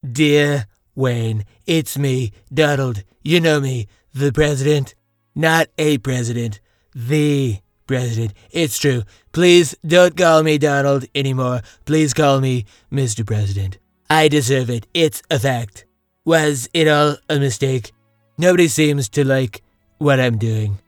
Dear Wayne, it's me, Donald. You know me, the president. Not a president, the president. It's true. Please don't call me Donald anymore. Please call me Mr. President. I deserve it. It's a fact. Was it all a mistake? Nobody seems to like what I'm doing.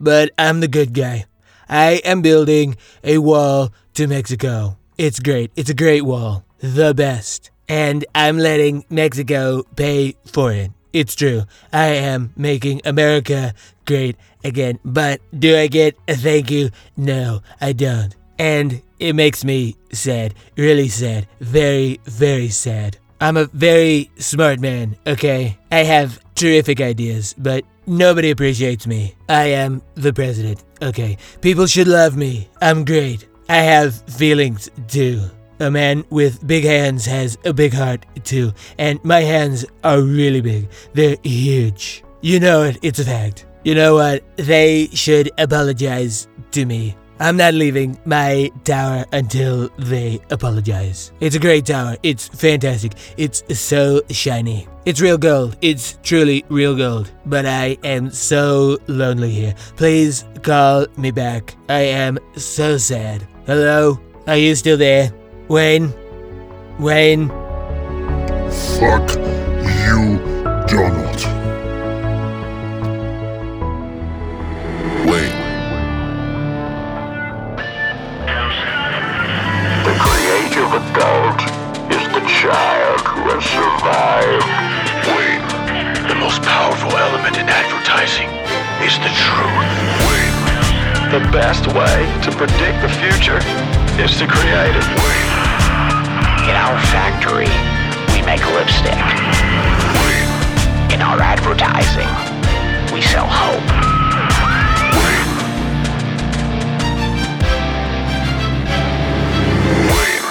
But I'm the good guy. I am building a wall to Mexico. It's great. It's a great wall. The best. And I'm letting Mexico pay for it. It's true. I am making America great again. But do I get a thank you? No, I don't. And it makes me sad. Really sad. Very, very sad. I'm a very smart man, okay? I have terrific ideas, but nobody appreciates me. I am the president, okay? People should love me. I'm great. I have feelings too. A man with big hands has a big heart too, and my hands are really big. They're huge. You know it, it's a fact. You know what? They should apologize to me. I'm not leaving my tower until they apologize. It's a great tower. It's fantastic. It's so shiny. It's real gold. It's truly real gold. But I am so lonely here. Please call me back. I am so sad. Hello? Are you still there? Wayne? Wayne? Fuck you, Donald. Wayne. The creative adult is the child who has survived. Wayne. The most powerful element in advertising is the truth. Wayne. The best way to predict the future is to create it. Wayne. In our factory, we make lipstick. Wayne. In our advertising, we sell hope. Wayne. Wayne.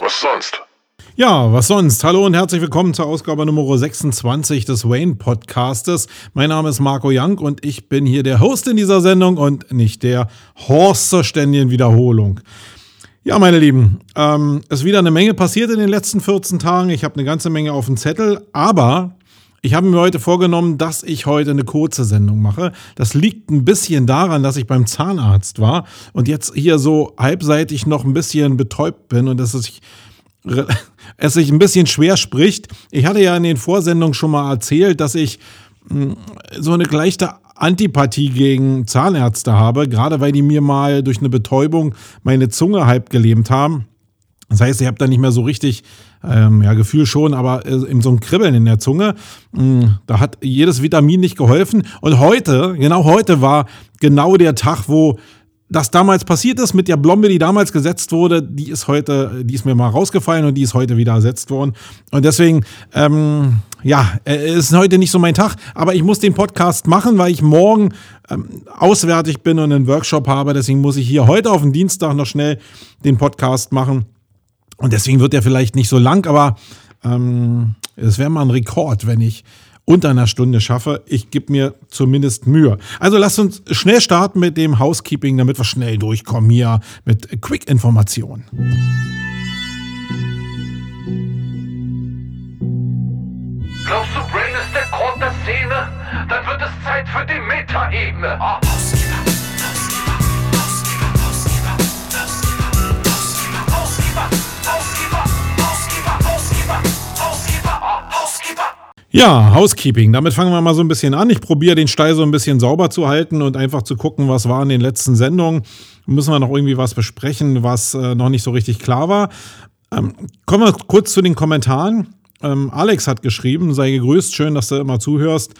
Was sonst? Ja, was sonst? Hallo und herzlich willkommen zur Ausgabe Nummer 26 des Wayne Podcastes. Mein Name ist Marco Young und ich bin hier der Host in dieser Sendung und nicht der Horst zur ständigen Wiederholung. Ja, meine Lieben, ähm, es ist wieder eine Menge passiert in den letzten 14 Tagen. Ich habe eine ganze Menge auf dem Zettel, aber ich habe mir heute vorgenommen, dass ich heute eine kurze Sendung mache. Das liegt ein bisschen daran, dass ich beim Zahnarzt war und jetzt hier so halbseitig noch ein bisschen betäubt bin und dass ich es sich ein bisschen schwer spricht. Ich hatte ja in den Vorsendungen schon mal erzählt, dass ich mh, so eine leichte Antipathie gegen Zahnärzte habe, gerade weil die mir mal durch eine Betäubung meine Zunge halb gelähmt haben. Das heißt, ich habe da nicht mehr so richtig, ähm, ja, Gefühl schon, aber äh, in so ein Kribbeln in der Zunge. Mh, da hat jedes Vitamin nicht geholfen. Und heute, genau heute war genau der Tag, wo das damals passiert ist mit der Blombe, die damals gesetzt wurde, die ist heute, die ist mir mal rausgefallen und die ist heute wieder ersetzt worden. Und deswegen, ähm, ja, äh, ist heute nicht so mein Tag, aber ich muss den Podcast machen, weil ich morgen ähm, auswärtig bin und einen Workshop habe. Deswegen muss ich hier heute auf den Dienstag noch schnell den Podcast machen. Und deswegen wird er vielleicht nicht so lang, aber ähm, es wäre mal ein Rekord, wenn ich unter einer Stunde schaffe. Ich gebe mir zumindest Mühe. Also lasst uns schnell starten mit dem Housekeeping, damit wir schnell durchkommen hier mit Quick-Informationen. Brain ist der Grund der Szene? Dann wird es Zeit für die Metaebene. Ah. Ja, Housekeeping. Damit fangen wir mal so ein bisschen an. Ich probiere den Stall so ein bisschen sauber zu halten und einfach zu gucken, was war in den letzten Sendungen. Müssen wir noch irgendwie was besprechen, was äh, noch nicht so richtig klar war. Ähm, kommen wir kurz zu den Kommentaren. Ähm, Alex hat geschrieben, sei gegrüßt, schön, dass du immer zuhörst.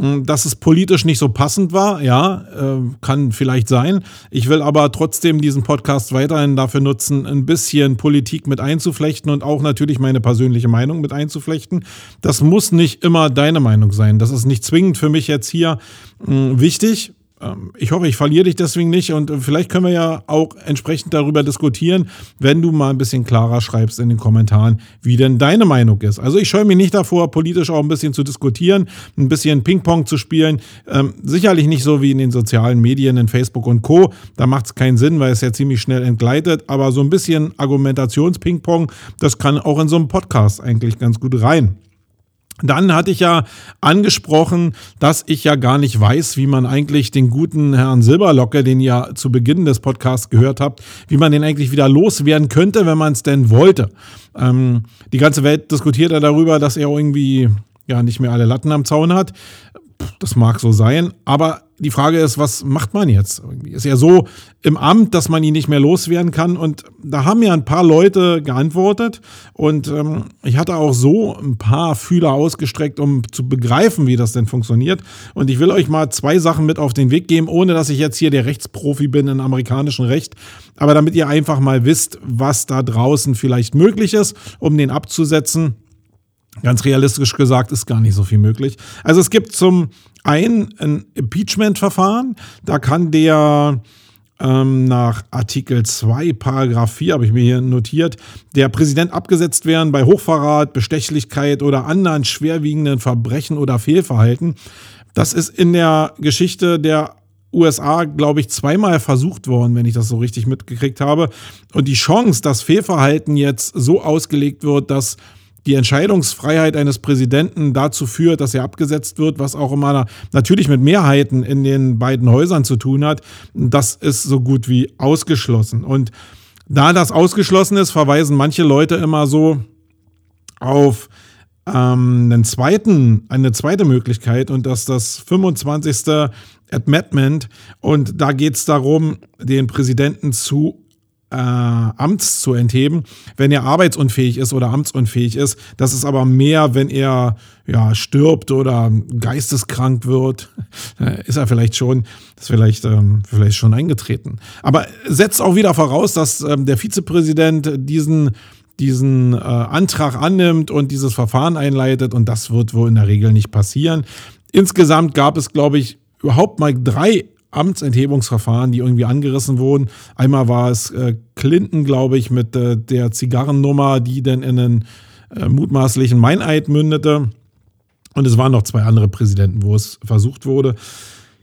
Ähm, Dass es politisch nicht so passend war, ja, äh, kann vielleicht sein. Ich will aber trotzdem diesen Podcast weiterhin dafür nutzen, ein bisschen Politik mit einzuflechten und auch natürlich meine persönliche Meinung mit einzuflechten. Das muss nicht immer deine Meinung sein. Das ist nicht zwingend für mich jetzt hier mh, wichtig. Ähm, ich hoffe, ich verliere dich deswegen nicht und äh, vielleicht können wir ja auch entsprechend darüber diskutieren, wenn du mal ein bisschen klarer schreibst in den Kommentaren, wie denn deine Meinung ist. Also ich scheue mich nicht davor, politisch auch ein bisschen zu diskutieren, ein bisschen Ping-Pong zu spielen. Ähm, sicherlich nicht so wie in den sozialen Medien, in Facebook und Co. Da macht es keinen Sinn, weil es ja ziemlich schnell entgleitet. Aber so ein bisschen Argumentations-Ping-Pong, das kann auch in so einem Podcast eigentlich ganz gut rein. Dann hatte ich ja angesprochen, dass ich ja gar nicht weiß, wie man eigentlich den guten Herrn Silberlocke, den ihr zu Beginn des Podcasts gehört habt, wie man den eigentlich wieder loswerden könnte, wenn man es denn wollte. Ähm, die ganze Welt diskutiert ja darüber, dass er irgendwie ja nicht mehr alle Latten am Zaun hat. Das mag so sein, aber die Frage ist, was macht man jetzt? Ist ja so im Amt, dass man ihn nicht mehr loswerden kann. Und da haben ja ein paar Leute geantwortet. Und ähm, ich hatte auch so ein paar Fühler ausgestreckt, um zu begreifen, wie das denn funktioniert. Und ich will euch mal zwei Sachen mit auf den Weg geben, ohne dass ich jetzt hier der Rechtsprofi bin im amerikanischen Recht. Aber damit ihr einfach mal wisst, was da draußen vielleicht möglich ist, um den abzusetzen. Ganz realistisch gesagt ist gar nicht so viel möglich. Also es gibt zum einen ein Impeachment-Verfahren. Da kann der ähm, nach Artikel 2, Paragraph 4, habe ich mir hier notiert, der Präsident abgesetzt werden bei Hochverrat, Bestechlichkeit oder anderen schwerwiegenden Verbrechen oder Fehlverhalten. Das ist in der Geschichte der USA, glaube ich, zweimal versucht worden, wenn ich das so richtig mitgekriegt habe. Und die Chance, dass Fehlverhalten jetzt so ausgelegt wird, dass die Entscheidungsfreiheit eines Präsidenten dazu führt, dass er abgesetzt wird, was auch immer natürlich mit Mehrheiten in den beiden Häusern zu tun hat, das ist so gut wie ausgeschlossen. Und da das ausgeschlossen ist, verweisen manche Leute immer so auf ähm, einen zweiten, eine zweite Möglichkeit und das ist das 25. Amendment. Und da geht es darum, den Präsidenten zu äh, Amts zu entheben, wenn er arbeitsunfähig ist oder amtsunfähig ist. Das ist aber mehr, wenn er ja, stirbt oder geisteskrank wird. ist er vielleicht schon, ist vielleicht, ähm, vielleicht schon eingetreten. Aber setzt auch wieder voraus, dass ähm, der Vizepräsident diesen diesen äh, Antrag annimmt und dieses Verfahren einleitet und das wird wohl in der Regel nicht passieren. Insgesamt gab es, glaube ich, überhaupt mal drei Amtsenthebungsverfahren, die irgendwie angerissen wurden. Einmal war es äh, Clinton, glaube ich, mit äh, der Zigarrennummer, die dann in einen äh, mutmaßlichen Meineid mündete. Und es waren noch zwei andere Präsidenten, wo es versucht wurde.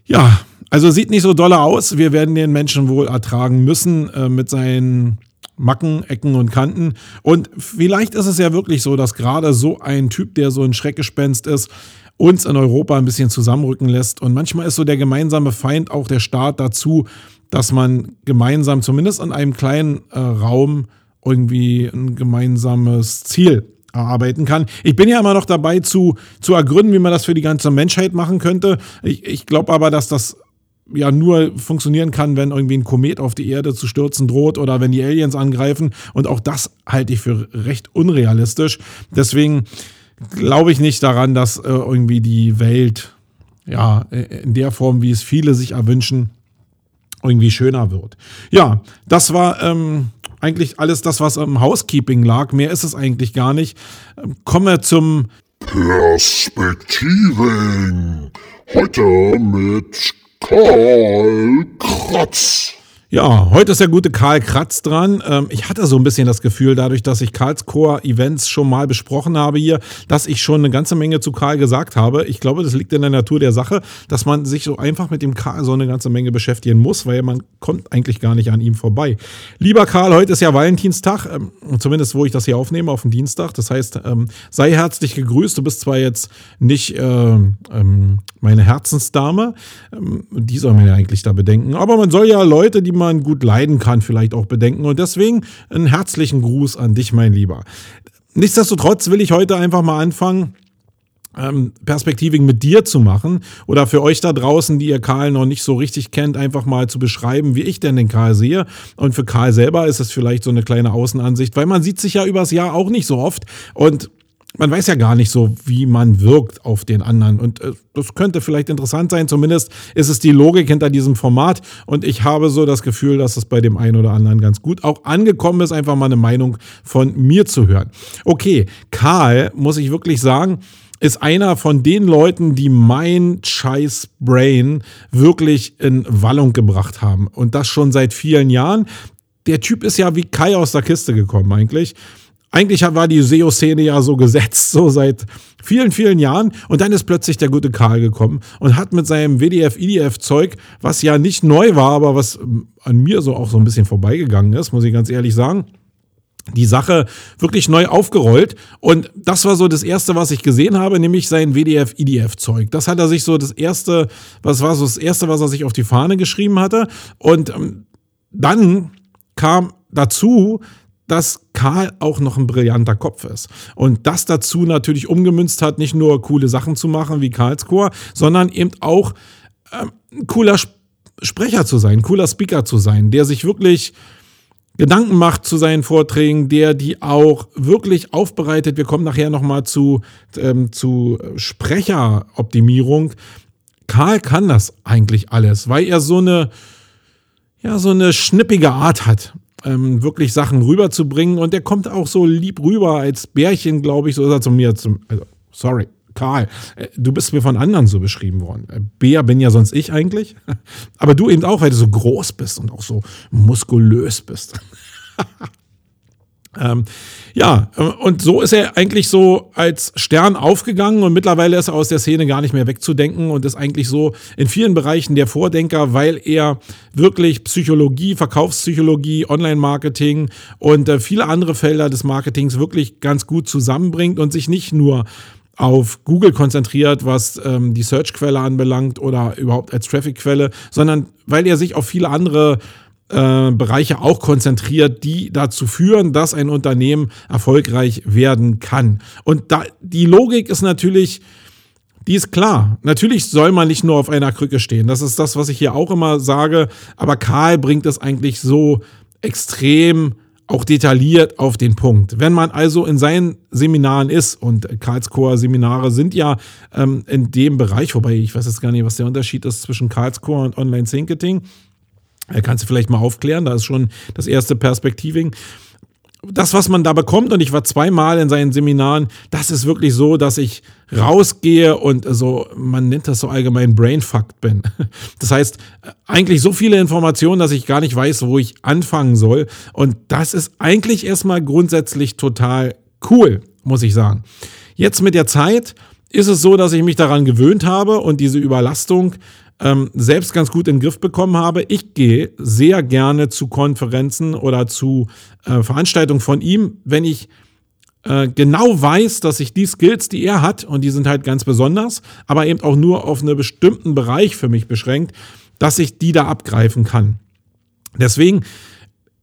Ja, also sieht nicht so dolle aus. Wir werden den Menschen wohl ertragen müssen äh, mit seinen Macken, Ecken und Kanten. Und vielleicht ist es ja wirklich so, dass gerade so ein Typ, der so ein Schreckgespenst ist, uns in Europa ein bisschen zusammenrücken lässt. Und manchmal ist so der gemeinsame Feind auch der Staat dazu, dass man gemeinsam, zumindest in einem kleinen äh, Raum, irgendwie ein gemeinsames Ziel erarbeiten kann. Ich bin ja immer noch dabei zu, zu ergründen, wie man das für die ganze Menschheit machen könnte. Ich, ich glaube aber, dass das ja nur funktionieren kann, wenn irgendwie ein Komet auf die Erde zu stürzen droht oder wenn die Aliens angreifen. Und auch das halte ich für recht unrealistisch. Deswegen glaube ich nicht daran, dass äh, irgendwie die Welt ja in der Form, wie es viele sich erwünschen, irgendwie schöner wird. Ja, das war ähm, eigentlich alles das, was im Housekeeping lag. Mehr ist es eigentlich gar nicht. Ähm, kommen wir zum Perspektiven. Heute mit Karl Kratz. Ja, heute ist der gute Karl Kratz dran. Ähm, ich hatte so ein bisschen das Gefühl, dadurch, dass ich Karls Core Events schon mal besprochen habe hier, dass ich schon eine ganze Menge zu Karl gesagt habe. Ich glaube, das liegt in der Natur der Sache, dass man sich so einfach mit dem Karl so eine ganze Menge beschäftigen muss, weil man kommt eigentlich gar nicht an ihm vorbei. Lieber Karl, heute ist ja Valentinstag, ähm, zumindest wo ich das hier aufnehme, auf dem Dienstag. Das heißt, ähm, sei herzlich gegrüßt. Du bist zwar jetzt nicht äh, meine Herzensdame, die soll man ja eigentlich da bedenken, aber man soll ja Leute, die man man gut leiden kann, vielleicht auch bedenken. Und deswegen einen herzlichen Gruß an dich, mein Lieber. Nichtsdestotrotz will ich heute einfach mal anfangen, ähm, Perspektiving mit dir zu machen oder für euch da draußen, die ihr Karl noch nicht so richtig kennt, einfach mal zu beschreiben, wie ich denn den Karl sehe. Und für Karl selber ist es vielleicht so eine kleine Außenansicht, weil man sieht sich ja übers Jahr auch nicht so oft und man weiß ja gar nicht so, wie man wirkt auf den anderen. Und äh, das könnte vielleicht interessant sein. Zumindest ist es die Logik hinter diesem Format. Und ich habe so das Gefühl, dass es bei dem einen oder anderen ganz gut auch angekommen ist, einfach mal eine Meinung von mir zu hören. Okay, Karl, muss ich wirklich sagen, ist einer von den Leuten, die mein scheiß Brain wirklich in Wallung gebracht haben. Und das schon seit vielen Jahren. Der Typ ist ja wie Kai aus der Kiste gekommen eigentlich. Eigentlich war die SEO-Szene ja so gesetzt, so seit vielen, vielen Jahren. Und dann ist plötzlich der gute Karl gekommen und hat mit seinem WDF-IDF-Zeug, was ja nicht neu war, aber was an mir so auch so ein bisschen vorbeigegangen ist, muss ich ganz ehrlich sagen, die Sache wirklich neu aufgerollt. Und das war so das erste, was ich gesehen habe, nämlich sein WDF-IDF-Zeug. Das hat er sich so das erste, was war so das erste, was er sich auf die Fahne geschrieben hatte. Und ähm, dann kam dazu, dass Karl auch noch ein brillanter Kopf ist. Und das dazu natürlich umgemünzt hat, nicht nur coole Sachen zu machen wie Karls Chor, sondern eben auch ein cooler Sprecher zu sein, cooler Speaker zu sein, der sich wirklich Gedanken macht zu seinen Vorträgen, der die auch wirklich aufbereitet. Wir kommen nachher nochmal zu, ähm, zu Sprecheroptimierung. Karl kann das eigentlich alles, weil er so eine, ja, so eine schnippige Art hat, ähm, wirklich Sachen rüberzubringen. Und der kommt auch so lieb rüber als Bärchen, glaube ich, so ist er zu mir. Zum, also, sorry, Karl, äh, du bist mir von anderen so beschrieben worden. Äh, Bär bin ja sonst ich eigentlich. Aber du eben auch, weil du so groß bist und auch so muskulös bist. ähm, ja, äh, und so ist er eigentlich so als Stern aufgegangen und mittlerweile ist er aus der Szene gar nicht mehr wegzudenken und ist eigentlich so in vielen Bereichen der Vordenker, weil er wirklich Psychologie, Verkaufspsychologie, Online-Marketing und äh, viele andere Felder des Marketings wirklich ganz gut zusammenbringt und sich nicht nur auf Google konzentriert, was ähm, die Search-Quelle anbelangt oder überhaupt als Traffic-Quelle, sondern weil er sich auf viele andere äh, Bereiche auch konzentriert, die dazu führen, dass ein Unternehmen erfolgreich werden kann. Und da, die Logik ist natürlich, die ist klar. Natürlich soll man nicht nur auf einer Krücke stehen. Das ist das, was ich hier auch immer sage. Aber Karl bringt es eigentlich so extrem auch detailliert auf den Punkt. Wenn man also in seinen Seminaren ist, und Karlsruher Seminare sind ja ähm, in dem Bereich, wobei ich weiß jetzt gar nicht, was der Unterschied ist zwischen Karlsruher und Online-Thinketing. Äh, kannst du vielleicht mal aufklären, da ist schon das erste Perspektiving das, was man da bekommt, und ich war zweimal in seinen Seminaren, das ist wirklich so, dass ich rausgehe und so, man nennt das so allgemein brainfucked bin. Das heißt, eigentlich so viele Informationen, dass ich gar nicht weiß, wo ich anfangen soll. Und das ist eigentlich erstmal grundsätzlich total cool, muss ich sagen. Jetzt mit der Zeit ist es so, dass ich mich daran gewöhnt habe und diese Überlastung ähm, selbst ganz gut in den Griff bekommen habe. Ich gehe sehr gerne zu Konferenzen oder zu äh, Veranstaltungen von ihm, wenn ich äh, genau weiß, dass ich die Skills, die er hat, und die sind halt ganz besonders, aber eben auch nur auf einen bestimmten Bereich für mich beschränkt, dass ich die da abgreifen kann. Deswegen,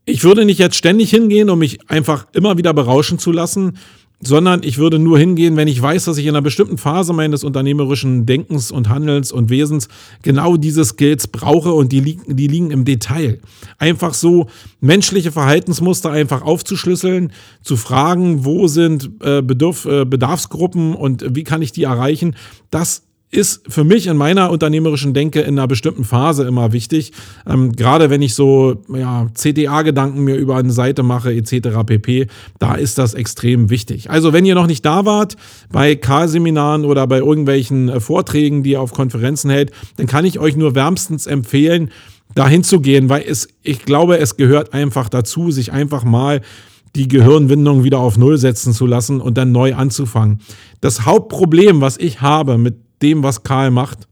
ich würde nicht jetzt ständig hingehen, um mich einfach immer wieder berauschen zu lassen, sondern ich würde nur hingehen, wenn ich weiß, dass ich in einer bestimmten Phase meines unternehmerischen Denkens und Handelns und Wesens genau diese Skills brauche und die, liegen, die liegen im Detail. Einfach so menschliche Verhaltensmuster einfach aufzuschlüsseln, zu fragen, wo sind äh, Bedürf, äh, Bedarfsgruppen und wie kann ich die erreichen, das ist für mich in meiner unternehmerischen Denke in einer bestimmten Phase immer wichtig. Ähm, gerade wenn ich so ja, CTA-Gedanken mir über eine Seite mache, etc. pp., da ist das extrem wichtig. Also, wenn ihr noch nicht da wart, bei Karl-Seminaren oder bei irgendwelchen äh, Vorträgen, die ihr auf Konferenzen hält, dann kann ich euch nur wärmstens empfehlen, dahin zu gehen, weil es, ich glaube, es gehört einfach dazu, sich einfach mal die Gehirnwindung wieder auf Null setzen zu lassen und dann neu anzufangen. Das Hauptproblem, was ich habe mit dem, was Karl macht,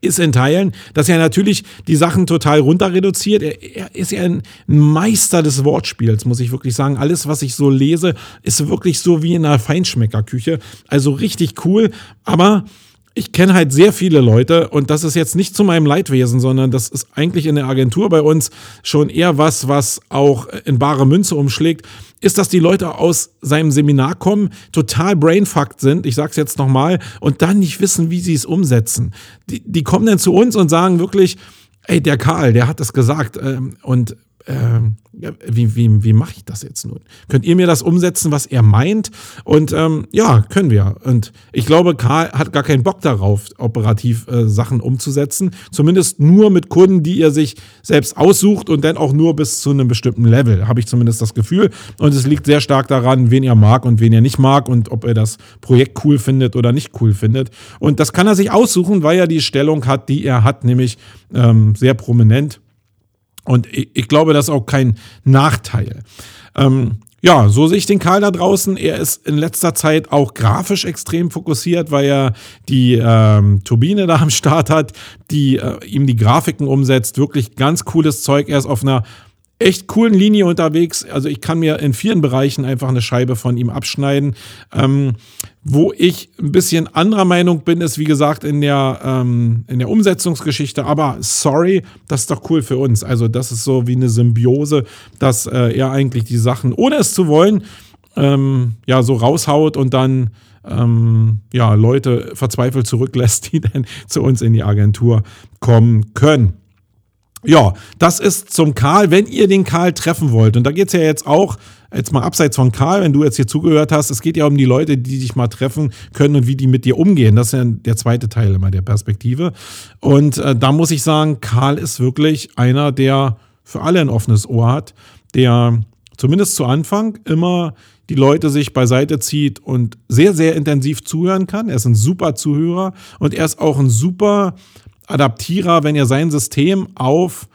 ist in Teilen, dass er natürlich die Sachen total runter reduziert. Er, er, ist ja ein Meister des Wortspiels, muss ich wirklich sagen. Alles, was ich so lese, ist wirklich so wie in einer Feinschmeckerküche. Also richtig cool. Aber ich kenne halt sehr viele Leute und das ist jetzt nicht zu meinem Leidwesen, sondern das ist eigentlich in der Agentur bei uns schon eher was, was auch in bare Münze umschlägt ist, dass die Leute aus seinem Seminar kommen, total brainfucked sind, ich sag's jetzt nochmal, und dann nicht wissen, wie sie es umsetzen. Die, die kommen dann zu uns und sagen wirklich, ey, der Karl, der hat das gesagt ähm, und ähm, wie, wie, wie mache ich das jetzt nun? Könnt ihr mir das umsetzen, was er meint? Und ähm, ja, können wir. Und ich glaube, Karl hat gar keinen Bock darauf, operativ äh, Sachen umzusetzen. Zumindest nur mit Kunden, die er sich selbst aussucht und dann auch nur bis zu einem bestimmten Level, habe ich zumindest das Gefühl. Und es liegt sehr stark daran, wen er mag und wen er nicht mag und ob er das Projekt cool findet oder nicht cool findet. Und das kann er sich aussuchen, weil er die Stellung hat, die er hat, nämlich ähm, sehr prominent und ich, ich glaube, das ist auch kein Nachteil. Ähm, ja, so sehe ich den Karl da draußen. Er ist in letzter Zeit auch grafisch extrem fokussiert, weil er die ähm, Turbine da am Start hat, die äh, ihm die Grafiken umsetzt. Wirklich ganz cooles Zeug. Er ist auf einer echt coolen Linie unterwegs. Also ich kann mir in vielen Bereichen einfach eine Scheibe von ihm abschneiden. Ähm, wo ich ein bisschen anderer Meinung bin, ist wie gesagt in der, ähm, in der Umsetzungsgeschichte. Aber sorry, das ist doch cool für uns. Also das ist so wie eine Symbiose, dass äh, er eigentlich die Sachen, ohne es zu wollen, ähm, ja so raushaut und dann ähm, ja Leute verzweifelt zurücklässt, die dann zu uns in die Agentur kommen können. Ja, das ist zum Karl, wenn ihr den Karl treffen wollt. Und da geht es ja jetzt auch, jetzt mal abseits von Karl, wenn du jetzt hier zugehört hast, es geht ja um die Leute, die dich mal treffen können und wie die mit dir umgehen. Das ist ja der zweite Teil immer der Perspektive. Und äh, da muss ich sagen, Karl ist wirklich einer, der für alle ein offenes Ohr hat, der zumindest zu Anfang immer die Leute sich beiseite zieht und sehr, sehr intensiv zuhören kann. Er ist ein super Zuhörer und er ist auch ein super Adaptierer, wenn ihr sein System auf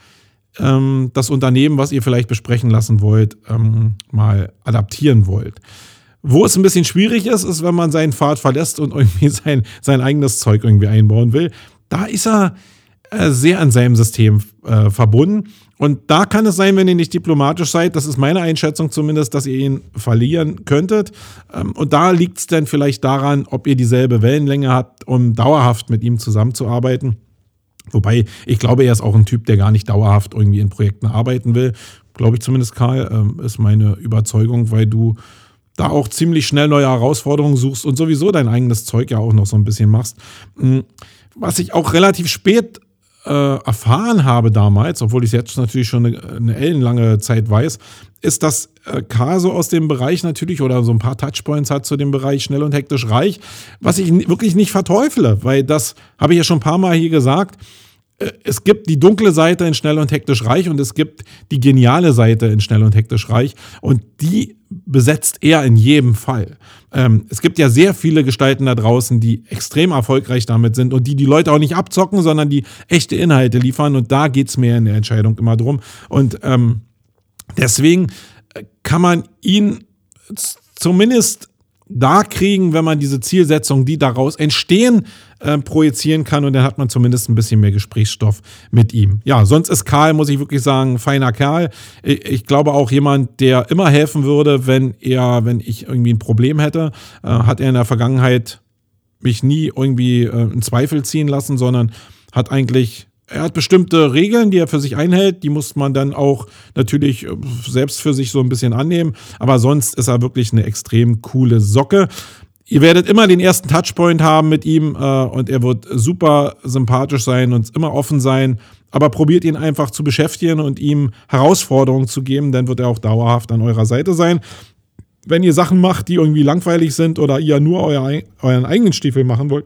ähm, das Unternehmen, was ihr vielleicht besprechen lassen wollt, ähm, mal adaptieren wollt. Wo es ein bisschen schwierig ist, ist, wenn man seinen Pfad verlässt und irgendwie sein, sein eigenes Zeug irgendwie einbauen will. Da ist er äh, sehr an seinem System äh, verbunden. Und da kann es sein, wenn ihr nicht diplomatisch seid, das ist meine Einschätzung zumindest, dass ihr ihn verlieren könntet. Ähm, und da liegt es dann vielleicht daran, ob ihr dieselbe Wellenlänge habt, um dauerhaft mit ihm zusammenzuarbeiten. Wobei, ich glaube, er ist auch ein Typ, der gar nicht dauerhaft irgendwie in Projekten arbeiten will. Glaube ich zumindest, Karl, ähm, ist meine Überzeugung, weil du da auch ziemlich schnell neue Herausforderungen suchst und sowieso dein eigenes Zeug ja auch noch so ein bisschen machst. Hm, was ich auch relativ spät äh, erfahren habe damals, obwohl ich es jetzt natürlich schon eine, eine ellenlange Zeit weiß, ist, dass äh, K so aus dem Bereich natürlich oder so ein paar Touchpoints hat zu dem Bereich schnell und hektisch reich, was ich wirklich nicht verteufle, weil das habe ich ja schon ein paar Mal hier gesagt. Äh, es gibt die dunkle Seite in Schnell und Hektisch Reich und es gibt die geniale Seite in Schnell und Hektisch Reich und die besetzt er in jedem Fall. Ähm, es gibt ja sehr viele Gestalten da draußen, die extrem erfolgreich damit sind und die die Leute auch nicht abzocken, sondern die echte Inhalte liefern und da geht es mir in der Entscheidung immer drum. Und ähm, deswegen äh, kann man ihn zumindest da kriegen, wenn man diese Zielsetzungen, die daraus entstehen, äh, projizieren kann und dann hat man zumindest ein bisschen mehr Gesprächsstoff mit ihm. Ja, sonst ist Karl, muss ich wirklich sagen, feiner Kerl. Ich, ich glaube auch jemand, der immer helfen würde, wenn er, wenn ich irgendwie ein Problem hätte, äh, hat er in der Vergangenheit mich nie irgendwie äh, in Zweifel ziehen lassen, sondern hat eigentlich er hat bestimmte Regeln, die er für sich einhält. Die muss man dann auch natürlich äh, selbst für sich so ein bisschen annehmen. Aber sonst ist er wirklich eine extrem coole Socke. Ihr werdet immer den ersten Touchpoint haben mit ihm äh, und er wird super sympathisch sein und immer offen sein. Aber probiert ihn einfach zu beschäftigen und ihm Herausforderungen zu geben, dann wird er auch dauerhaft an eurer Seite sein. Wenn ihr Sachen macht, die irgendwie langweilig sind oder ihr nur euer, euren eigenen Stiefel machen wollt,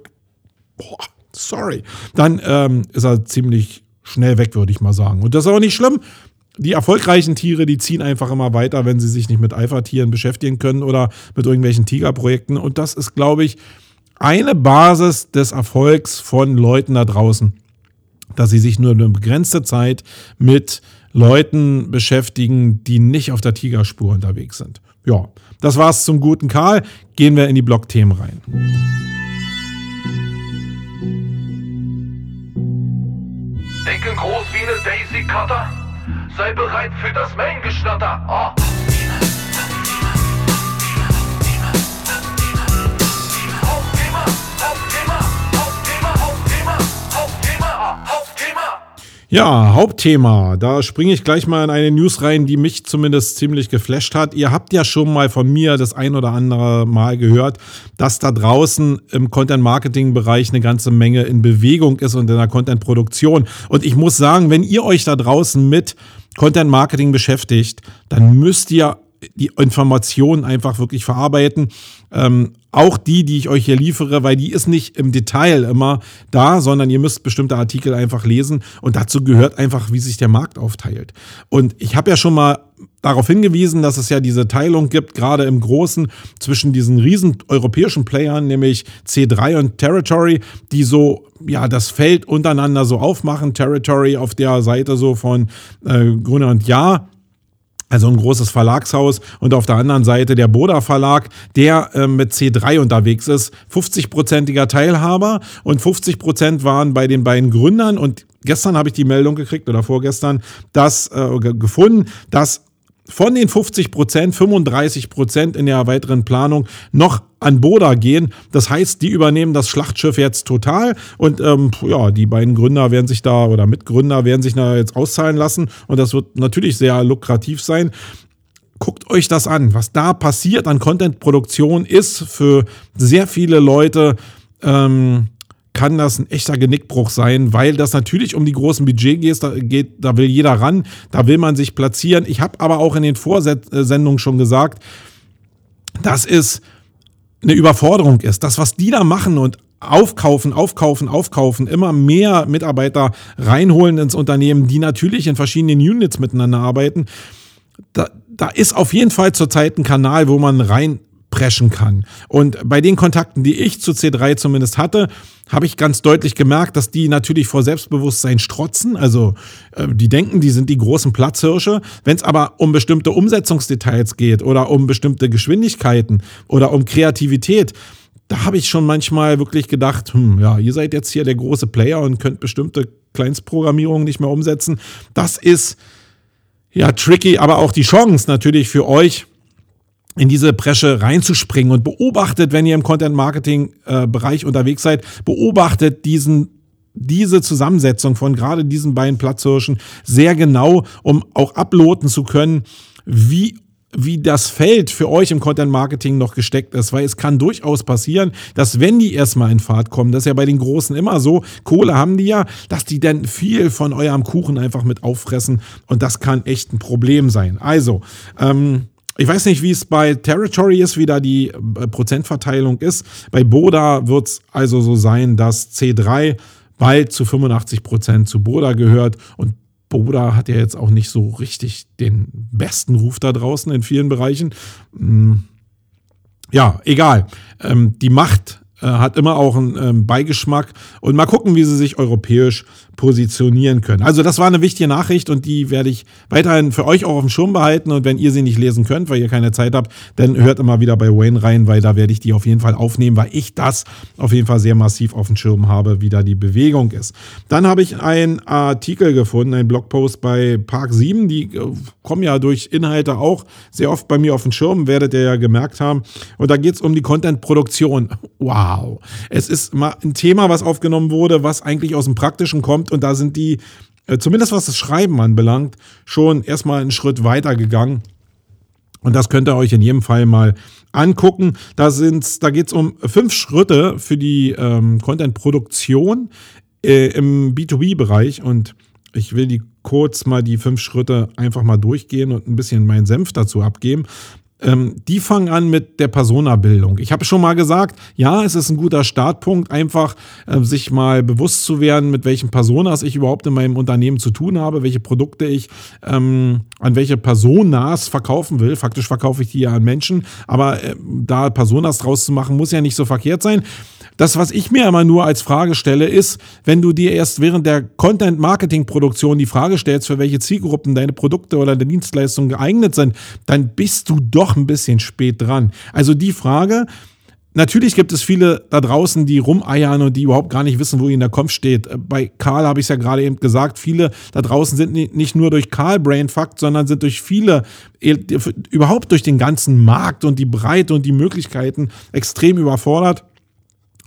boah, sorry, dann ähm, ist er ziemlich schnell weg, würde ich mal sagen. Und das ist auch nicht schlimm. Die erfolgreichen Tiere, die ziehen einfach immer weiter, wenn sie sich nicht mit Eifertieren beschäftigen können oder mit irgendwelchen Tigerprojekten. Und das ist, glaube ich, eine Basis des Erfolgs von Leuten da draußen, dass sie sich nur eine begrenzte Zeit mit Leuten beschäftigen, die nicht auf der Tigerspur unterwegs sind. Ja, das war's zum guten Karl. Gehen wir in die Blog-Themen rein. Daisy Cutter. Sei bereit für das Main-Geschnatter. Ah. Ja, Hauptthema. Da springe ich gleich mal in eine News rein, die mich zumindest ziemlich geflasht hat. Ihr habt ja schon mal von mir das ein oder andere Mal gehört, dass da draußen im Content-Marketing-Bereich eine ganze Menge in Bewegung ist und in der Content-Produktion. Und ich muss sagen, wenn ihr euch da draußen mit Content Marketing beschäftigt, dann müsst ihr die Informationen einfach wirklich verarbeiten. Ähm, auch die, die ich euch hier liefere, weil die ist nicht im Detail immer da, sondern ihr müsst bestimmte Artikel einfach lesen und dazu gehört einfach, wie sich der Markt aufteilt. Und ich habe ja schon mal darauf hingewiesen, dass es ja diese Teilung gibt, gerade im Großen, zwischen diesen riesen europäischen Playern, nämlich C3 und Territory, die so ja das Feld untereinander so aufmachen. Territory auf der Seite so von äh, Gruner und Ja also ein großes Verlagshaus. Und auf der anderen Seite der Boda Verlag, der äh, mit C3 unterwegs ist, 50-prozentiger Teilhaber und 50 Prozent waren bei den beiden Gründern. Und gestern habe ich die Meldung gekriegt oder vorgestern, dass äh, gefunden, dass von den 50 Prozent 35 Prozent in der weiteren Planung noch an Boda gehen. Das heißt, die übernehmen das Schlachtschiff jetzt total und ähm, ja, die beiden Gründer werden sich da oder Mitgründer werden sich da jetzt auszahlen lassen und das wird natürlich sehr lukrativ sein. Guckt euch das an, was da passiert an Contentproduktion ist für sehr viele Leute. Ähm, kann das ein echter Genickbruch sein, weil das natürlich um die großen Budget geht, da, geht, da will jeder ran, da will man sich platzieren. Ich habe aber auch in den Vorsendungen schon gesagt, dass es eine Überforderung ist. Das, was die da machen und aufkaufen, aufkaufen, aufkaufen, immer mehr Mitarbeiter reinholen ins Unternehmen, die natürlich in verschiedenen Units miteinander arbeiten. Da, da ist auf jeden Fall zurzeit ein Kanal, wo man rein preschen kann. Und bei den Kontakten, die ich zu C3 zumindest hatte, habe ich ganz deutlich gemerkt, dass die natürlich vor Selbstbewusstsein strotzen. Also äh, die denken, die sind die großen Platzhirsche. Wenn es aber um bestimmte Umsetzungsdetails geht oder um bestimmte Geschwindigkeiten oder um Kreativität, da habe ich schon manchmal wirklich gedacht, hm, ja, ihr seid jetzt hier der große Player und könnt bestimmte Kleinstprogrammierungen nicht mehr umsetzen. Das ist ja tricky, aber auch die Chance natürlich für euch, in diese Bresche reinzuspringen und beobachtet, wenn ihr im Content-Marketing-Bereich unterwegs seid, beobachtet diesen diese Zusammensetzung von gerade diesen beiden Platzhirschen sehr genau, um auch uploaden zu können, wie wie das Feld für euch im Content Marketing noch gesteckt ist, weil es kann durchaus passieren, dass wenn die erstmal in Fahrt kommen, das ist ja bei den Großen immer so, Kohle haben die ja, dass die dann viel von eurem Kuchen einfach mit auffressen und das kann echt ein Problem sein. Also, ähm, ich weiß nicht, wie es bei Territory ist, wie da die äh, Prozentverteilung ist. Bei Boda wird es also so sein, dass C3 bald zu 85 Prozent zu Boda gehört und Boda hat ja jetzt auch nicht so richtig den besten Ruf da draußen in vielen Bereichen. Hm. Ja, egal. Ähm, die Macht hat immer auch einen ähm, Beigeschmack. Und mal gucken, wie sie sich europäisch positionieren können. Also das war eine wichtige Nachricht und die werde ich weiterhin für euch auch auf dem Schirm behalten. Und wenn ihr sie nicht lesen könnt, weil ihr keine Zeit habt, dann hört immer wieder bei Wayne rein, weil da werde ich die auf jeden Fall aufnehmen, weil ich das auf jeden Fall sehr massiv auf dem Schirm habe, wie da die Bewegung ist. Dann habe ich einen Artikel gefunden, einen Blogpost bei Park 7. Die äh, kommen ja durch Inhalte auch sehr oft bei mir auf den Schirm, werdet ihr ja gemerkt haben. Und da geht es um die Content-Produktion. Wow. Es ist mal ein Thema, was aufgenommen wurde, was eigentlich aus dem Praktischen kommt kommt. Und da sind die, äh, zumindest was das Schreiben anbelangt, schon erstmal einen Schritt weiter gegangen. Und das könnt ihr euch in jedem Fall mal angucken. Da, da geht es um fünf Schritte für die ähm, Content-Produktion äh, im B2B-Bereich. Und ich will die kurz mal die fünf Schritte einfach mal durchgehen und ein bisschen meinen Senf dazu abgeben. Ähm, die fangen an mit der Personabildung. Ich habe schon mal gesagt, ja, es ist ein guter Startpunkt, einfach äh, sich mal bewusst zu werden, mit welchen Personas ich überhaupt in meinem Unternehmen zu tun habe, welche Produkte ich ähm, an welche Personas verkaufen will. Faktisch verkaufe ich die ja an Menschen, aber äh, da Personas draus zu machen, muss ja nicht so verkehrt sein. Das, was ich mir immer nur als Frage stelle, ist, wenn du dir erst während der Content-Marketing-Produktion die Frage stellst, für welche Zielgruppen deine Produkte oder deine Dienstleistungen geeignet sind, dann bist du doch ein bisschen spät dran. Also die Frage, Natürlich gibt es viele da draußen, die rumeiern und die überhaupt gar nicht wissen, wo ihnen der Kopf steht. Bei Karl habe ich es ja gerade eben gesagt, viele da draußen sind nicht nur durch Karl Brainfucked, sondern sind durch viele, überhaupt durch den ganzen Markt und die Breite und die Möglichkeiten extrem überfordert.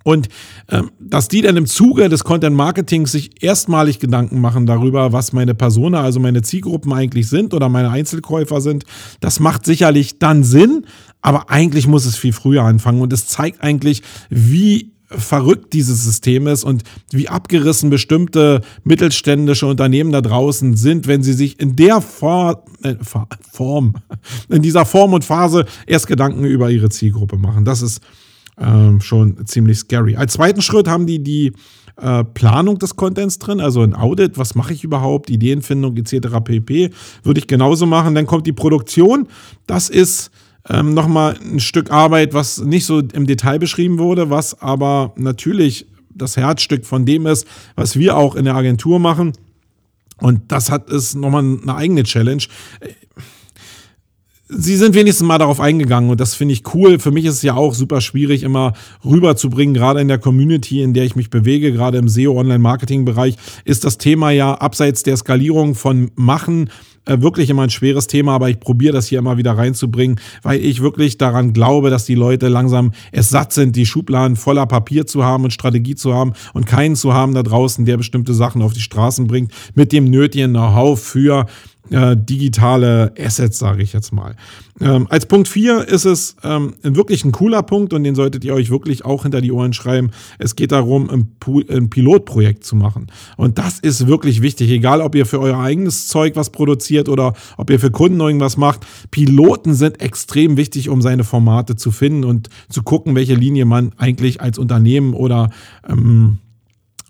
Und ähm, dass die dann im Zuge des Content Marketings sich erstmalig Gedanken machen darüber, was meine Persona, also meine Zielgruppen eigentlich sind oder meine Einzelkäufer sind, das macht sicherlich dann Sinn, aber eigentlich muss es viel früher anfangen und es zeigt eigentlich, wie verrückt dieses System ist und wie abgerissen bestimmte mittelständische Unternehmen da draußen sind, wenn sie sich in der For äh, Form, in dieser Form und Phase erst Gedanken über ihre Zielgruppe machen. Das ist ähm, schon ziemlich scary. Als zweiten Schritt haben die die äh, Planung des Contents drin, also ein Audit, was mache ich überhaupt, Ideenfindung etc. pp. Würde ich genauso machen. Dann kommt die Produktion. Das ist ähm, nochmal ein Stück Arbeit, was nicht so im Detail beschrieben wurde, was aber natürlich das Herzstück von dem ist, was wir auch in der Agentur machen. Und das hat ist nochmal eine eigene Challenge. Sie sind wenigstens mal darauf eingegangen und das finde ich cool. Für mich ist es ja auch super schwierig, immer rüberzubringen, gerade in der Community, in der ich mich bewege, gerade im SEO-Online-Marketing-Bereich, ist das Thema ja abseits der Skalierung von Machen äh, wirklich immer ein schweres Thema, aber ich probiere das hier immer wieder reinzubringen, weil ich wirklich daran glaube, dass die Leute langsam es satt sind, die Schubladen voller Papier zu haben und Strategie zu haben und keinen zu haben da draußen, der bestimmte Sachen auf die Straßen bringt, mit dem nötigen Know-how für äh, digitale Assets, sage ich jetzt mal. Ähm, als Punkt 4 ist es ähm, wirklich ein cooler Punkt und den solltet ihr euch wirklich auch hinter die Ohren schreiben. Es geht darum, ein, ein Pilotprojekt zu machen. Und das ist wirklich wichtig, egal ob ihr für euer eigenes Zeug was produziert oder ob ihr für Kunden irgendwas macht. Piloten sind extrem wichtig, um seine Formate zu finden und zu gucken, welche Linie man eigentlich als Unternehmen oder ähm,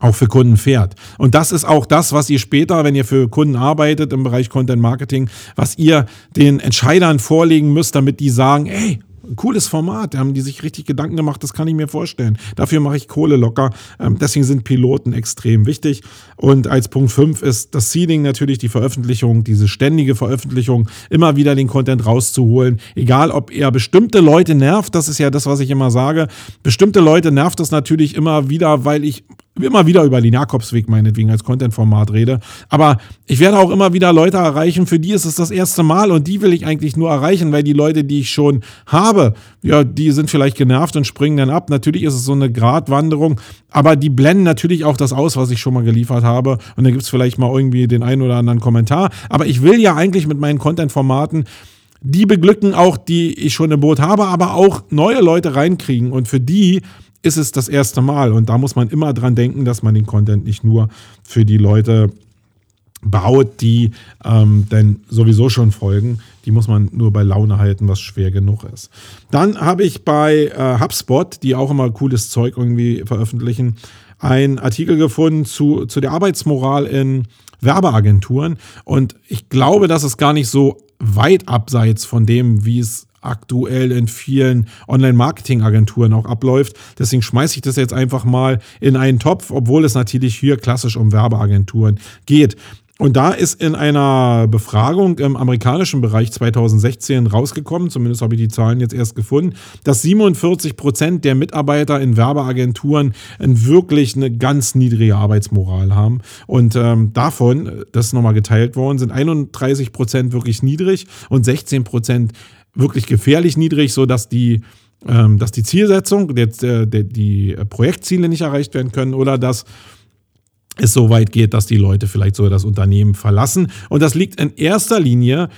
auch für Kunden fährt. Und das ist auch das, was ihr später, wenn ihr für Kunden arbeitet im Bereich Content Marketing, was ihr den Entscheidern vorlegen müsst, damit die sagen, ey, cooles Format, da haben die sich richtig Gedanken gemacht, das kann ich mir vorstellen. Dafür mache ich Kohle locker. Ähm, deswegen sind Piloten extrem wichtig. Und als Punkt 5 ist das Seeding natürlich die Veröffentlichung, diese ständige Veröffentlichung, immer wieder den Content rauszuholen. Egal, ob er bestimmte Leute nervt, das ist ja das, was ich immer sage. Bestimmte Leute nervt es natürlich immer wieder, weil ich immer wieder über den Jakobsweg meinetwegen als Content-Format rede. Aber ich werde auch immer wieder Leute erreichen, für die ist es das erste Mal und die will ich eigentlich nur erreichen, weil die Leute, die ich schon habe, ja, die sind vielleicht genervt und springen dann ab. Natürlich ist es so eine Gratwanderung, aber die blenden natürlich auch das aus, was ich schon mal geliefert habe. Und dann gibt es vielleicht mal irgendwie den einen oder anderen Kommentar. Aber ich will ja eigentlich mit meinen Content-Formaten die beglücken auch, die ich schon im Boot habe, aber auch neue Leute reinkriegen. Und für die ist es das erste Mal. Und da muss man immer dran denken, dass man den Content nicht nur für die Leute baut, die ähm, denn sowieso schon folgen. Die muss man nur bei Laune halten, was schwer genug ist. Dann habe ich bei äh, HubSpot, die auch immer cooles Zeug irgendwie veröffentlichen, einen Artikel gefunden zu, zu der Arbeitsmoral in Werbeagenturen. Und ich glaube, dass es gar nicht so weit abseits von dem, wie es aktuell in vielen Online-Marketing-Agenturen auch abläuft. Deswegen schmeiße ich das jetzt einfach mal in einen Topf, obwohl es natürlich hier klassisch um Werbeagenturen geht. Und da ist in einer Befragung im amerikanischen Bereich 2016 rausgekommen, zumindest habe ich die Zahlen jetzt erst gefunden, dass 47 Prozent der Mitarbeiter in Werbeagenturen wirklich eine ganz niedrige Arbeitsmoral haben. Und ähm, davon, das ist nochmal geteilt worden, sind 31 Prozent wirklich niedrig und 16 Prozent wirklich gefährlich niedrig, sodass die, ähm, dass die Zielsetzung, der, der, die Projektziele nicht erreicht werden können oder dass es so weit geht, dass die Leute vielleicht so das Unternehmen verlassen. Und das liegt in erster Linie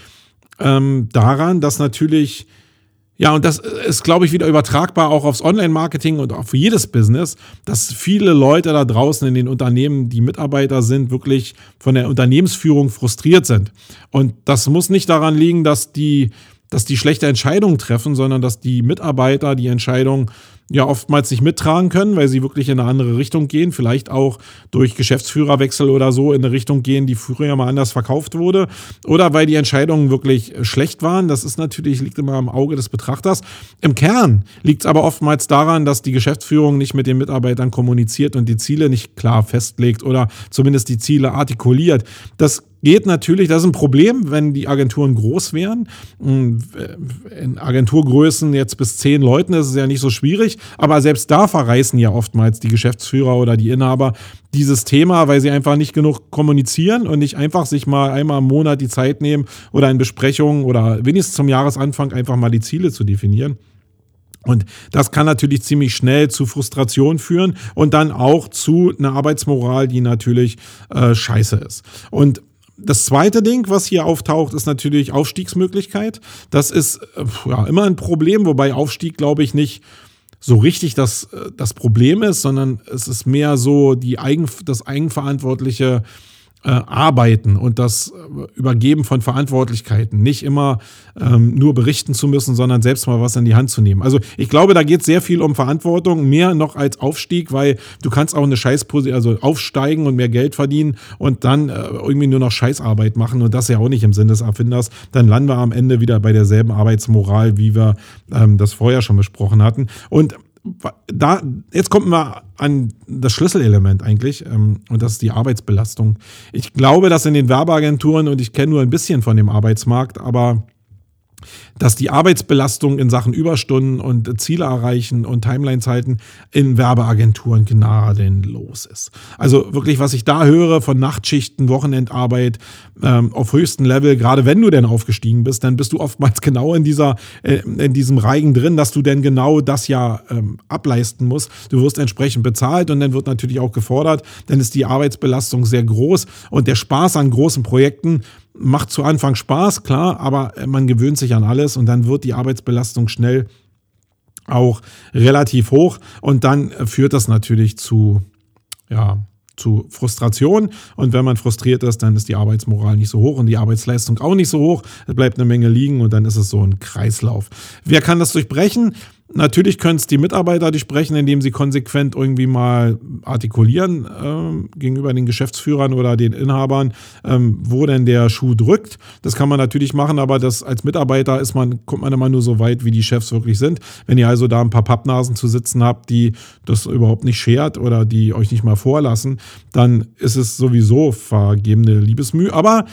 ähm, daran, dass natürlich, ja, und das ist, glaube ich, wieder übertragbar auch aufs Online-Marketing und auf jedes Business, dass viele Leute da draußen in den Unternehmen, die Mitarbeiter sind, wirklich von der Unternehmensführung frustriert sind. Und das muss nicht daran liegen, dass die dass die schlechte Entscheidungen treffen, sondern dass die Mitarbeiter die Entscheidung ja oftmals nicht mittragen können, weil sie wirklich in eine andere Richtung gehen, vielleicht auch durch Geschäftsführerwechsel oder so in eine Richtung gehen, die früher mal anders verkauft wurde, oder weil die Entscheidungen wirklich schlecht waren. Das ist natürlich, liegt immer am Auge des Betrachters. Im Kern liegt es aber oftmals daran, dass die Geschäftsführung nicht mit den Mitarbeitern kommuniziert und die Ziele nicht klar festlegt oder zumindest die Ziele artikuliert. Das geht natürlich, das ist ein Problem, wenn die Agenturen groß wären. Hm, in Agenturgrößen jetzt bis zehn Leuten ist es ja nicht so schwierig, aber selbst da verreißen ja oftmals die Geschäftsführer oder die Inhaber dieses Thema, weil sie einfach nicht genug kommunizieren und nicht einfach sich mal einmal im Monat die Zeit nehmen oder in Besprechungen oder wenigstens zum Jahresanfang einfach mal die Ziele zu definieren. Und das kann natürlich ziemlich schnell zu Frustration führen und dann auch zu einer Arbeitsmoral, die natürlich äh, scheiße ist. Und das zweite Ding, was hier auftaucht, ist natürlich Aufstiegsmöglichkeit. Das ist äh, ja, immer ein Problem, wobei Aufstieg, glaube ich, nicht so richtig das, äh, das Problem ist, sondern es ist mehr so die Eigen, das eigenverantwortliche äh, Arbeiten und das äh, Übergeben von Verantwortlichkeiten. Nicht immer ähm, nur berichten zu müssen, sondern selbst mal was in die Hand zu nehmen. Also ich glaube, da geht sehr viel um Verantwortung, mehr noch als Aufstieg, weil du kannst auch eine Scheißposition, also aufsteigen und mehr Geld verdienen und dann äh, irgendwie nur noch Scheißarbeit machen und das ja auch nicht im Sinn des Erfinders. Dann landen wir am Ende wieder bei derselben Arbeitsmoral, wie wir ähm, das vorher schon besprochen hatten. Und da, jetzt kommt mal an das Schlüsselelement eigentlich, ähm, und das ist die Arbeitsbelastung. Ich glaube, dass in den Werbeagenturen, und ich kenne nur ein bisschen von dem Arbeitsmarkt, aber dass die Arbeitsbelastung in Sachen Überstunden und Ziele erreichen und Timelines halten in Werbeagenturen gnadenlos ist. Also wirklich, was ich da höre von Nachtschichten, Wochenendarbeit ähm, auf höchstem Level, gerade wenn du denn aufgestiegen bist, dann bist du oftmals genau in dieser äh, in diesem Reigen drin, dass du denn genau das ja ähm, ableisten musst. Du wirst entsprechend bezahlt und dann wird natürlich auch gefordert, dann ist die Arbeitsbelastung sehr groß und der Spaß an großen Projekten macht zu Anfang Spaß, klar, aber man gewöhnt sich an alles und dann wird die Arbeitsbelastung schnell auch relativ hoch und dann führt das natürlich zu, ja, zu Frustration. Und wenn man frustriert ist, dann ist die Arbeitsmoral nicht so hoch und die Arbeitsleistung auch nicht so hoch. Es bleibt eine Menge liegen und dann ist es so ein Kreislauf. Wer kann das durchbrechen? Natürlich können es die Mitarbeiter durchbrechen, indem sie konsequent irgendwie mal artikulieren äh, gegenüber den Geschäftsführern oder den Inhabern, ähm, wo denn der Schuh drückt. Das kann man natürlich machen, aber das als Mitarbeiter ist man, kommt man immer nur so weit, wie die Chefs wirklich sind. Wenn ihr also da ein paar Pappnasen zu sitzen habt, die das überhaupt nicht schert oder die euch nicht mal vorlassen, dann ist es sowieso vergebene Liebesmüh. Aber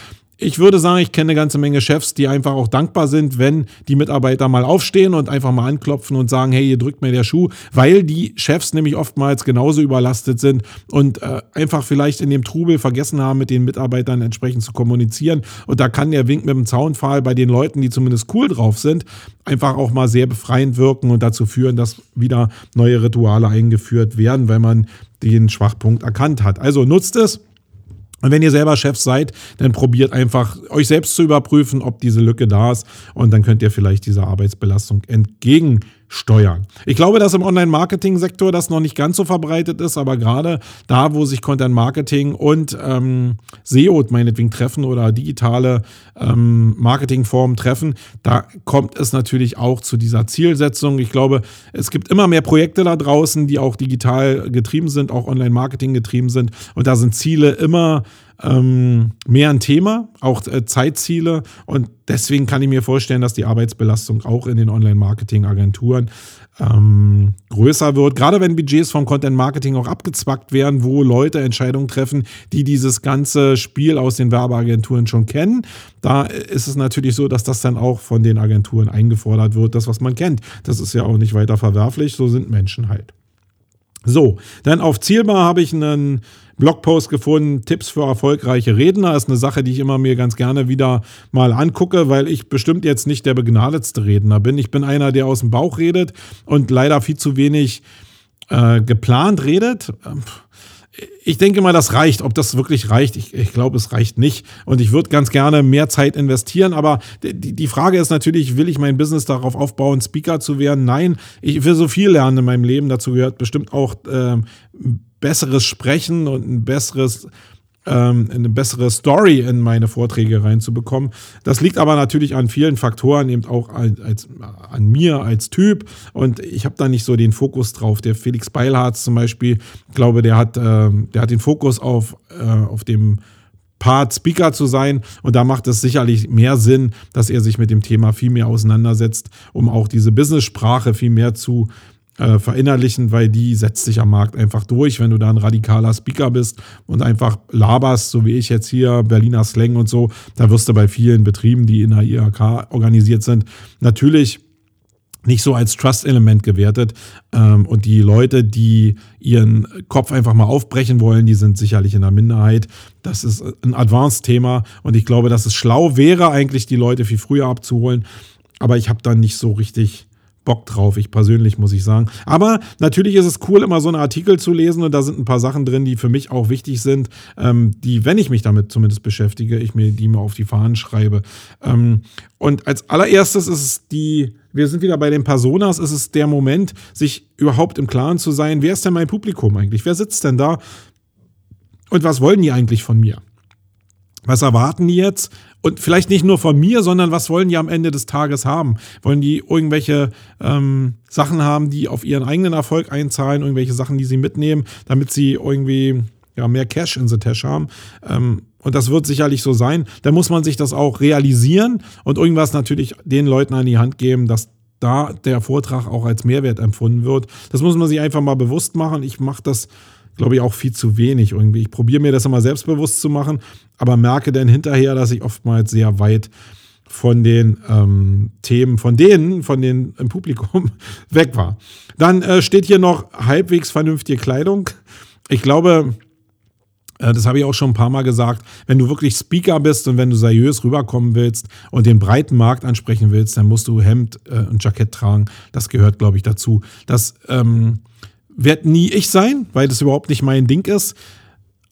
ich würde sagen, ich kenne eine ganze Menge Chefs, die einfach auch dankbar sind, wenn die Mitarbeiter mal aufstehen und einfach mal anklopfen und sagen, hey, ihr drückt mir der Schuh, weil die Chefs nämlich oftmals genauso überlastet sind und äh, einfach vielleicht in dem Trubel vergessen haben, mit den Mitarbeitern entsprechend zu kommunizieren. Und da kann der Wink mit dem Zaunpfahl bei den Leuten, die zumindest cool drauf sind, einfach auch mal sehr befreiend wirken und dazu führen, dass wieder neue Rituale eingeführt werden, weil man den Schwachpunkt erkannt hat. Also nutzt es und wenn ihr selber Chef seid, dann probiert einfach euch selbst zu überprüfen, ob diese Lücke da ist. Und dann könnt ihr vielleicht dieser Arbeitsbelastung entgegensteuern. Ich glaube, dass im Online-Marketing-Sektor das noch nicht ganz so verbreitet ist, aber gerade da, wo sich Content-Marketing und ähm, SEO meinetwegen treffen oder digitale ähm, Marketingformen treffen, da kommt es natürlich auch zu dieser Zielsetzung. Ich glaube, es gibt immer mehr Projekte da draußen, die auch digital getrieben sind, auch Online-Marketing getrieben sind und da sind Ziele immer ähm, mehr ein Thema, auch äh, Zeitziele. Und deswegen kann ich mir vorstellen, dass die Arbeitsbelastung auch in den Online-Marketing-Agenturen ähm, größer wird. Gerade wenn Budgets vom Content Marketing auch abgezwackt werden, wo Leute Entscheidungen treffen, die dieses ganze Spiel aus den Werbeagenturen schon kennen. Da ist es natürlich so, dass das dann auch von den Agenturen eingefordert wird, das, was man kennt. Das ist ja auch nicht weiter verwerflich, so sind Menschen halt. So, dann auf Zielbar habe ich einen Blogpost gefunden, Tipps für erfolgreiche Redner. Ist eine Sache, die ich immer mir ganz gerne wieder mal angucke, weil ich bestimmt jetzt nicht der begnadetste Redner bin. Ich bin einer, der aus dem Bauch redet und leider viel zu wenig äh, geplant redet. Ich denke mal, das reicht. Ob das wirklich reicht, ich, ich glaube, es reicht nicht. Und ich würde ganz gerne mehr Zeit investieren. Aber die, die Frage ist natürlich, will ich mein Business darauf aufbauen, Speaker zu werden? Nein, ich will so viel lernen in meinem Leben. Dazu gehört bestimmt auch äh, besseres Sprechen und ein besseres ähm, eine bessere Story in meine Vorträge reinzubekommen. Das liegt aber natürlich an vielen Faktoren, eben auch als, als an mir als Typ. Und ich habe da nicht so den Fokus drauf. Der Felix Beilharz zum Beispiel, glaube, der hat, äh, der hat den Fokus auf, äh, auf dem Part Speaker zu sein. Und da macht es sicherlich mehr Sinn, dass er sich mit dem Thema viel mehr auseinandersetzt, um auch diese Business-Sprache viel mehr zu äh, verinnerlichen, weil die setzt sich am Markt einfach durch. Wenn du da ein radikaler Speaker bist und einfach laberst, so wie ich jetzt hier, Berliner Slang und so, da wirst du bei vielen Betrieben, die in der IHK organisiert sind, natürlich nicht so als Trust-Element gewertet. Ähm, und die Leute, die ihren Kopf einfach mal aufbrechen wollen, die sind sicherlich in der Minderheit. Das ist ein Advanced-Thema und ich glaube, dass es schlau wäre, eigentlich die Leute viel früher abzuholen. Aber ich habe da nicht so richtig Bock drauf, ich persönlich muss ich sagen. Aber natürlich ist es cool, immer so einen Artikel zu lesen und da sind ein paar Sachen drin, die für mich auch wichtig sind, ähm, die, wenn ich mich damit zumindest beschäftige, ich mir die mal auf die Fahnen schreibe. Ähm, und als allererstes ist es die wir sind wieder bei den Personas. Es ist der Moment, sich überhaupt im Klaren zu sein, wer ist denn mein Publikum eigentlich? Wer sitzt denn da? Und was wollen die eigentlich von mir? Was erwarten die jetzt? Und vielleicht nicht nur von mir, sondern was wollen die am Ende des Tages haben? Wollen die irgendwelche ähm, Sachen haben, die auf ihren eigenen Erfolg einzahlen, irgendwelche Sachen, die sie mitnehmen, damit sie irgendwie ja, mehr Cash in the Tash haben? Ähm, und das wird sicherlich so sein. Da muss man sich das auch realisieren und irgendwas natürlich den Leuten an die Hand geben, dass da der Vortrag auch als Mehrwert empfunden wird. Das muss man sich einfach mal bewusst machen. Ich mache das glaube ich, auch viel zu wenig irgendwie. Ich probiere mir das immer selbstbewusst zu machen, aber merke dann hinterher, dass ich oftmals sehr weit von den ähm, Themen, von denen, von den im Publikum weg war. Dann äh, steht hier noch halbwegs vernünftige Kleidung. Ich glaube, äh, das habe ich auch schon ein paar Mal gesagt, wenn du wirklich Speaker bist und wenn du seriös rüberkommen willst und den breiten Markt ansprechen willst, dann musst du Hemd äh, und Jackett tragen. Das gehört, glaube ich, dazu. Das ähm, wird nie ich sein, weil das überhaupt nicht mein Ding ist.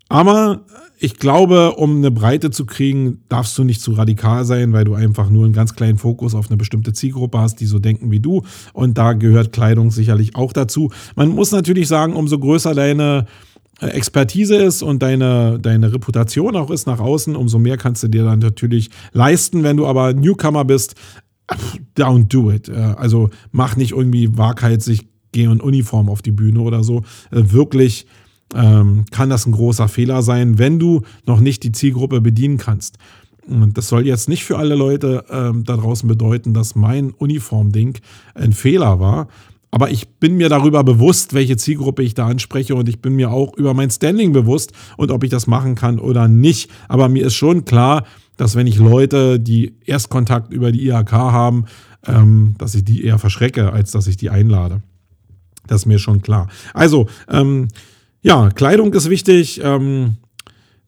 Aber ich glaube, um eine Breite zu kriegen, darfst du nicht zu radikal sein, weil du einfach nur einen ganz kleinen Fokus auf eine bestimmte Zielgruppe hast, die so denken wie du. Und da gehört Kleidung sicherlich auch dazu. Man muss natürlich sagen, umso größer deine äh, Expertise ist und deine, deine Reputation auch ist nach außen, umso mehr kannst du dir dann natürlich leisten. Wenn du aber Newcomer bist, don't do it. Äh, also mach nicht irgendwie waghalsig gehe in Uniform auf die Bühne oder so. Äh, wirklich ähm, kann das ein großer Fehler sein, wenn du noch nicht die Zielgruppe bedienen kannst. Und das soll jetzt nicht für alle Leute ähm, da draußen bedeuten, dass mein Uniform-Ding ein Fehler war. Aber ich bin mir darüber bewusst, welche Zielgruppe ich da anspreche und ich bin mir auch über mein Standing bewusst und ob ich das machen kann oder nicht. Aber mir ist schon klar, dass wenn ich Leute, die Erstkontakt über die IHK haben, ähm, dass ich die eher verschrecke, als dass ich die einlade. Das ist mir schon klar. Also, ähm, ja, Kleidung ist wichtig. Ähm,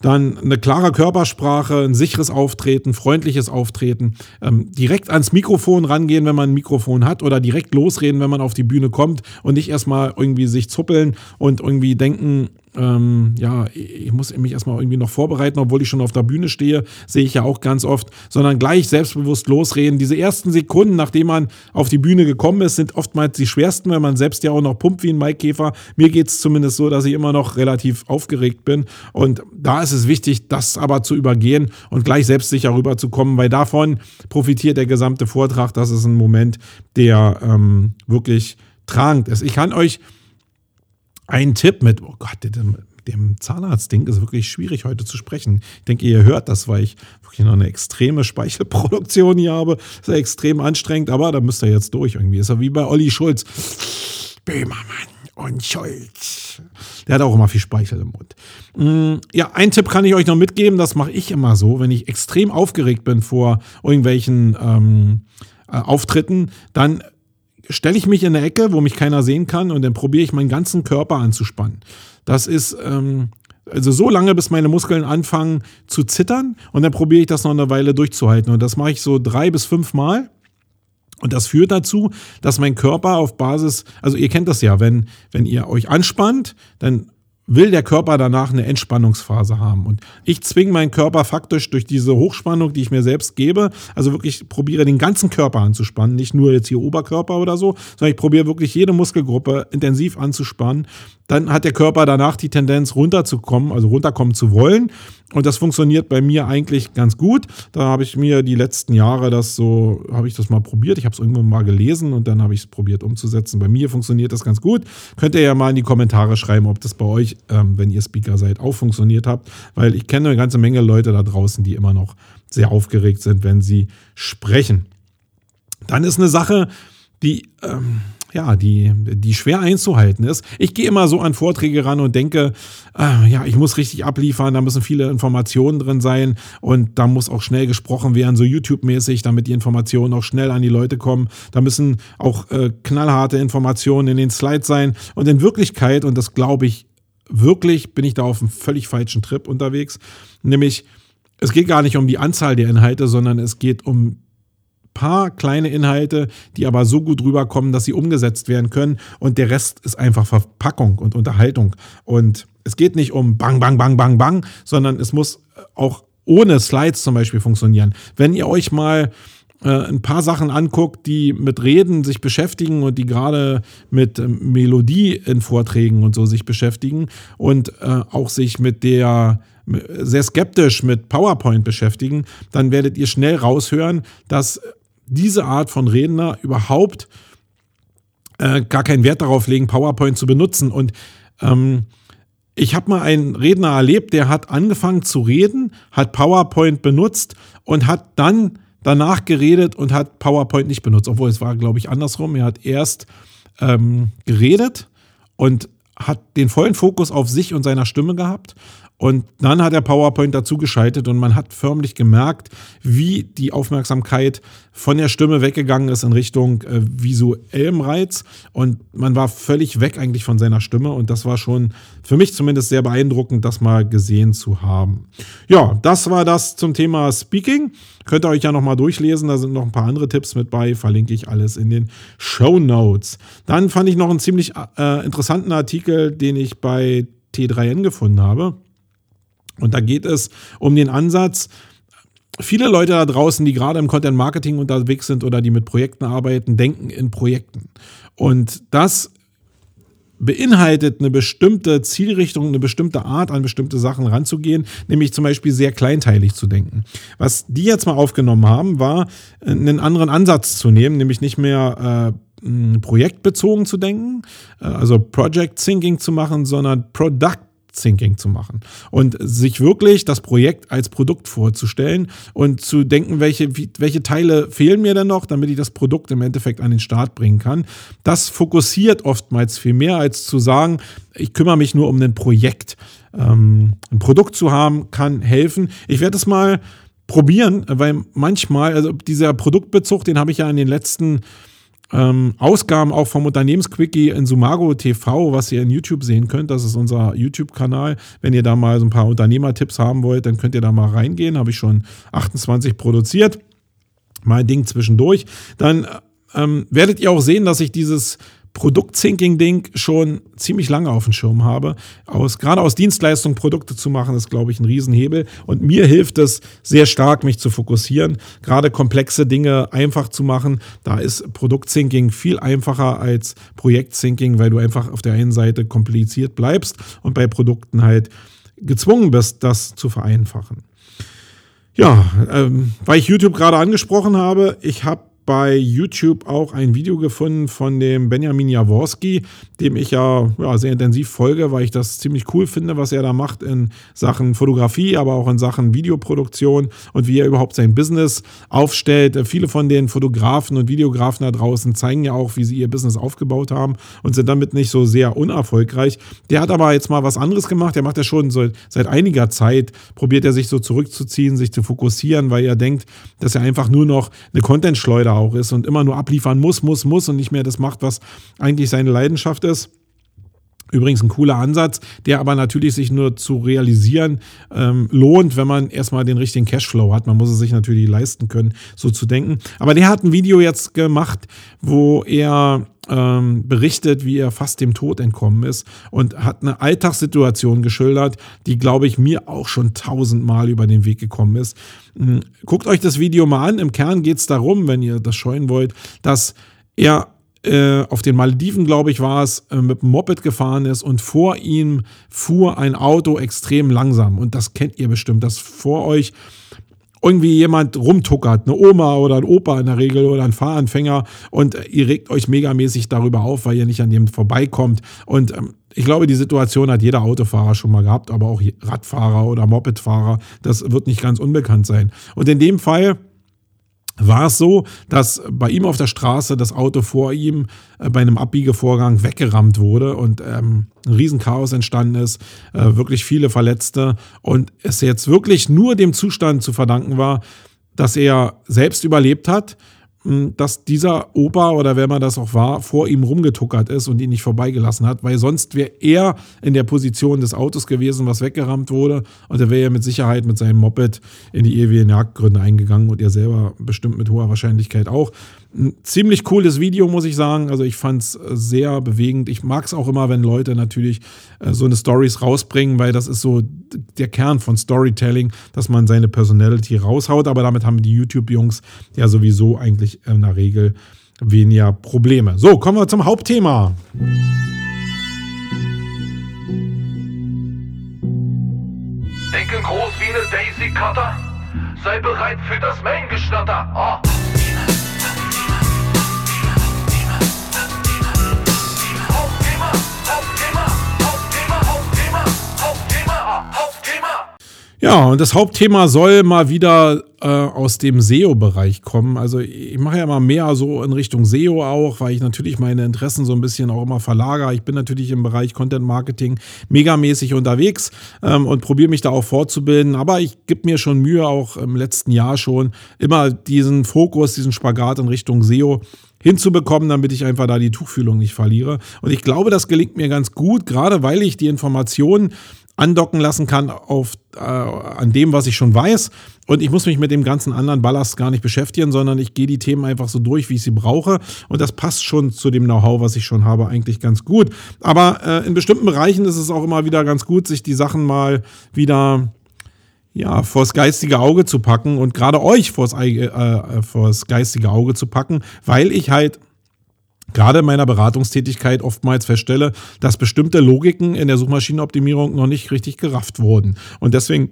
dann eine klare Körpersprache, ein sicheres Auftreten, freundliches Auftreten, ähm, direkt ans Mikrofon rangehen, wenn man ein Mikrofon hat oder direkt losreden, wenn man auf die Bühne kommt und nicht erstmal irgendwie sich zuppeln und irgendwie denken, ähm, ja, ich muss mich erstmal irgendwie noch vorbereiten, obwohl ich schon auf der Bühne stehe, sehe ich ja auch ganz oft, sondern gleich selbstbewusst losreden. Diese ersten Sekunden, nachdem man auf die Bühne gekommen ist, sind oftmals die schwersten, weil man selbst ja auch noch pumpt wie ein Maikäfer. Mir geht es zumindest so, dass ich immer noch relativ aufgeregt bin. Und da ist es wichtig, das aber zu übergehen und gleich selbstsicher rüberzukommen, weil davon profitiert der gesamte Vortrag. Das ist ein Moment, der ähm, wirklich tragend ist. Ich kann euch ein Tipp mit, oh Gott, dem, dem Zahnarztding ist wirklich schwierig heute zu sprechen. Ich denke, ihr hört das, weil ich wirklich noch eine extreme Speichelproduktion hier habe. Ist ja extrem anstrengend, aber da müsst ihr jetzt durch irgendwie. Ist ja wie bei Olli Schulz. Böhmermann und Schulz. Der hat auch immer viel Speichel im Mund. Mm, ja, einen Tipp kann ich euch noch mitgeben, das mache ich immer so, wenn ich extrem aufgeregt bin vor irgendwelchen ähm, äh, Auftritten, dann stelle ich mich in eine Ecke, wo mich keiner sehen kann und dann probiere ich meinen ganzen Körper anzuspannen. Das ist ähm, also so lange, bis meine Muskeln anfangen zu zittern und dann probiere ich das noch eine Weile durchzuhalten. Und das mache ich so drei bis fünf Mal. Und das führt dazu, dass mein Körper auf Basis, also ihr kennt das ja, wenn, wenn ihr euch anspannt, dann will der Körper danach eine Entspannungsphase haben. Und ich zwinge meinen Körper faktisch durch diese Hochspannung, die ich mir selbst gebe, also wirklich probiere den ganzen Körper anzuspannen, nicht nur jetzt hier Oberkörper oder so, sondern ich probiere wirklich jede Muskelgruppe intensiv anzuspannen. Dann hat der Körper danach die Tendenz runterzukommen, also runterkommen zu wollen. Und das funktioniert bei mir eigentlich ganz gut. Da habe ich mir die letzten Jahre das so, habe ich das mal probiert. Ich habe es irgendwann mal gelesen und dann habe ich es probiert umzusetzen. Bei mir funktioniert das ganz gut. Könnt ihr ja mal in die Kommentare schreiben, ob das bei euch, ähm, wenn ihr Speaker seid, auch funktioniert habt. Weil ich kenne eine ganze Menge Leute da draußen, die immer noch sehr aufgeregt sind, wenn sie sprechen. Dann ist eine Sache, die, ähm, ja, die, die schwer einzuhalten ist. Ich gehe immer so an Vorträge ran und denke, äh, ja, ich muss richtig abliefern, da müssen viele Informationen drin sein und da muss auch schnell gesprochen werden, so YouTube-mäßig, damit die Informationen auch schnell an die Leute kommen. Da müssen auch äh, knallharte Informationen in den Slides sein. Und in Wirklichkeit, und das glaube ich wirklich, bin ich da auf einem völlig falschen Trip unterwegs, nämlich es geht gar nicht um die Anzahl der Inhalte, sondern es geht um paar kleine Inhalte, die aber so gut rüberkommen, dass sie umgesetzt werden können. Und der Rest ist einfach Verpackung und Unterhaltung. Und es geht nicht um Bang, Bang, Bang, Bang, Bang, sondern es muss auch ohne Slides zum Beispiel funktionieren. Wenn ihr euch mal äh, ein paar Sachen anguckt, die mit Reden sich beschäftigen und die gerade mit ähm, Melodie in Vorträgen und so sich beschäftigen und äh, auch sich mit der sehr skeptisch mit PowerPoint beschäftigen, dann werdet ihr schnell raushören, dass diese Art von Redner überhaupt äh, gar keinen Wert darauf legen, PowerPoint zu benutzen. Und ähm, ich habe mal einen Redner erlebt, der hat angefangen zu reden, hat PowerPoint benutzt und hat dann danach geredet und hat PowerPoint nicht benutzt. Obwohl es war, glaube ich, andersrum. Er hat erst ähm, geredet und hat den vollen Fokus auf sich und seiner Stimme gehabt und dann hat er PowerPoint dazu geschaltet und man hat förmlich gemerkt, wie die Aufmerksamkeit von der Stimme weggegangen ist in Richtung äh, visuellem Reiz. Und man war völlig weg eigentlich von seiner Stimme. Und das war schon für mich zumindest sehr beeindruckend, das mal gesehen zu haben. Ja, das war das zum Thema Speaking. Könnt ihr euch ja nochmal durchlesen. Da sind noch ein paar andere Tipps mit bei. Verlinke ich alles in den Show Notes. Dann fand ich noch einen ziemlich äh, interessanten Artikel, den ich bei T3N gefunden habe. Und da geht es um den Ansatz, viele Leute da draußen, die gerade im Content Marketing unterwegs sind oder die mit Projekten arbeiten, denken in Projekten. Und das beinhaltet eine bestimmte Zielrichtung, eine bestimmte Art, an bestimmte Sachen ranzugehen, nämlich zum Beispiel sehr kleinteilig zu denken. Was die jetzt mal aufgenommen haben, war einen anderen Ansatz zu nehmen, nämlich nicht mehr äh, projektbezogen zu denken, äh, also Project Thinking zu machen, sondern Product Thinking zu machen und sich wirklich das Projekt als Produkt vorzustellen und zu denken, welche, welche Teile fehlen mir denn noch, damit ich das Produkt im Endeffekt an den Start bringen kann. Das fokussiert oftmals viel mehr, als zu sagen, ich kümmere mich nur um ein Projekt. Ähm, ein Produkt zu haben kann helfen. Ich werde es mal probieren, weil manchmal, also dieser Produktbezug, den habe ich ja in den letzten ähm, Ausgaben auch vom Unternehmensquickie in Sumago TV, was ihr in YouTube sehen könnt. Das ist unser YouTube-Kanal. Wenn ihr da mal so ein paar Unternehmertipps haben wollt, dann könnt ihr da mal reingehen. Habe ich schon 28 produziert. Mein Ding zwischendurch. Dann ähm, werdet ihr auch sehen, dass ich dieses Produkt-Thinking-Ding schon ziemlich lange auf dem Schirm habe. Aus, gerade aus Dienstleistungen Produkte zu machen, ist, glaube ich, ein Riesenhebel. Und mir hilft es sehr stark, mich zu fokussieren, gerade komplexe Dinge einfach zu machen. Da ist Produkt-Thinking viel einfacher als Projekt-Thinking, weil du einfach auf der einen Seite kompliziert bleibst und bei Produkten halt gezwungen bist, das zu vereinfachen. Ja, ähm, weil ich YouTube gerade angesprochen habe, ich habe bei YouTube auch ein Video gefunden von dem Benjamin Jaworski, dem ich ja, ja, sehr intensiv folge, weil ich das ziemlich cool finde, was er da macht in Sachen Fotografie, aber auch in Sachen Videoproduktion und wie er überhaupt sein Business aufstellt. Viele von den Fotografen und Videografen da draußen zeigen ja auch, wie sie ihr Business aufgebaut haben und sind damit nicht so sehr unerfolgreich. Der hat aber jetzt mal was anderes gemacht. Der macht ja schon so, seit einiger Zeit, probiert er sich so zurückzuziehen, sich zu fokussieren, weil er denkt, dass er einfach nur noch eine Content-Schleuder auch ist und immer nur abliefern muss, muss, muss und nicht mehr das macht, was eigentlich seine Leidenschaft ist. Übrigens ein cooler Ansatz, der aber natürlich sich nur zu realisieren ähm, lohnt, wenn man erstmal den richtigen Cashflow hat. Man muss es sich natürlich leisten können, so zu denken. Aber der hat ein Video jetzt gemacht, wo er ähm, berichtet, wie er fast dem Tod entkommen ist und hat eine Alltagssituation geschildert, die, glaube ich, mir auch schon tausendmal über den Weg gekommen ist. Hm, guckt euch das Video mal an. Im Kern geht es darum, wenn ihr das scheuen wollt, dass er äh, auf den Malediven, glaube ich, war es, äh, mit dem Moped gefahren ist und vor ihm fuhr ein Auto extrem langsam. Und das kennt ihr bestimmt, dass vor euch irgendwie jemand rumtuckert, eine Oma oder ein Opa in der Regel oder ein Fahranfänger und ihr regt euch megamäßig darüber auf, weil ihr nicht an dem vorbeikommt. Und ähm, ich glaube, die Situation hat jeder Autofahrer schon mal gehabt, aber auch Radfahrer oder Mopedfahrer. Das wird nicht ganz unbekannt sein. Und in dem Fall war es so, dass bei ihm auf der Straße das Auto vor ihm äh, bei einem Abbiegevorgang weggerammt wurde und ähm, ein Riesenchaos entstanden ist, äh, wirklich viele Verletzte und es jetzt wirklich nur dem Zustand zu verdanken war, dass er selbst überlebt hat dass dieser Opa oder wer man das auch war, vor ihm rumgetuckert ist und ihn nicht vorbeigelassen hat, weil sonst wäre er in der Position des Autos gewesen, was weggerammt wurde und er wäre ja mit Sicherheit mit seinem Moped in die ewigen Jagdgründe eingegangen und er selber bestimmt mit hoher Wahrscheinlichkeit auch. Ein ziemlich cooles Video, muss ich sagen. Also ich fand es sehr bewegend. Ich mag es auch immer, wenn Leute natürlich äh, so eine Stories rausbringen, weil das ist so der Kern von Storytelling, dass man seine Personality raushaut. Aber damit haben die YouTube-Jungs ja sowieso eigentlich in der Regel weniger Probleme. So, kommen wir zum Hauptthema. Denken groß wie eine Daisy Cutter. Sei bereit für das Main-Geschnatter. Ah. Ja, und das Hauptthema soll mal wieder äh, aus dem SEO-Bereich kommen. Also ich mache ja immer mehr so in Richtung SEO auch, weil ich natürlich meine Interessen so ein bisschen auch immer verlagere. Ich bin natürlich im Bereich Content Marketing megamäßig unterwegs ähm, und probiere mich da auch fortzubilden. Aber ich gebe mir schon Mühe, auch im letzten Jahr schon, immer diesen Fokus, diesen Spagat in Richtung SEO hinzubekommen, damit ich einfach da die Tuchfühlung nicht verliere. Und ich glaube, das gelingt mir ganz gut, gerade weil ich die Informationen andocken lassen kann auf, äh, an dem, was ich schon weiß. Und ich muss mich mit dem ganzen anderen Ballast gar nicht beschäftigen, sondern ich gehe die Themen einfach so durch, wie ich sie brauche. Und das passt schon zu dem Know-how, was ich schon habe, eigentlich ganz gut. Aber äh, in bestimmten Bereichen ist es auch immer wieder ganz gut, sich die Sachen mal wieder ja, vors geistige Auge zu packen und gerade euch vors, Ei- äh, vors geistige Auge zu packen, weil ich halt gerade in meiner Beratungstätigkeit oftmals feststelle, dass bestimmte Logiken in der Suchmaschinenoptimierung noch nicht richtig gerafft wurden. Und deswegen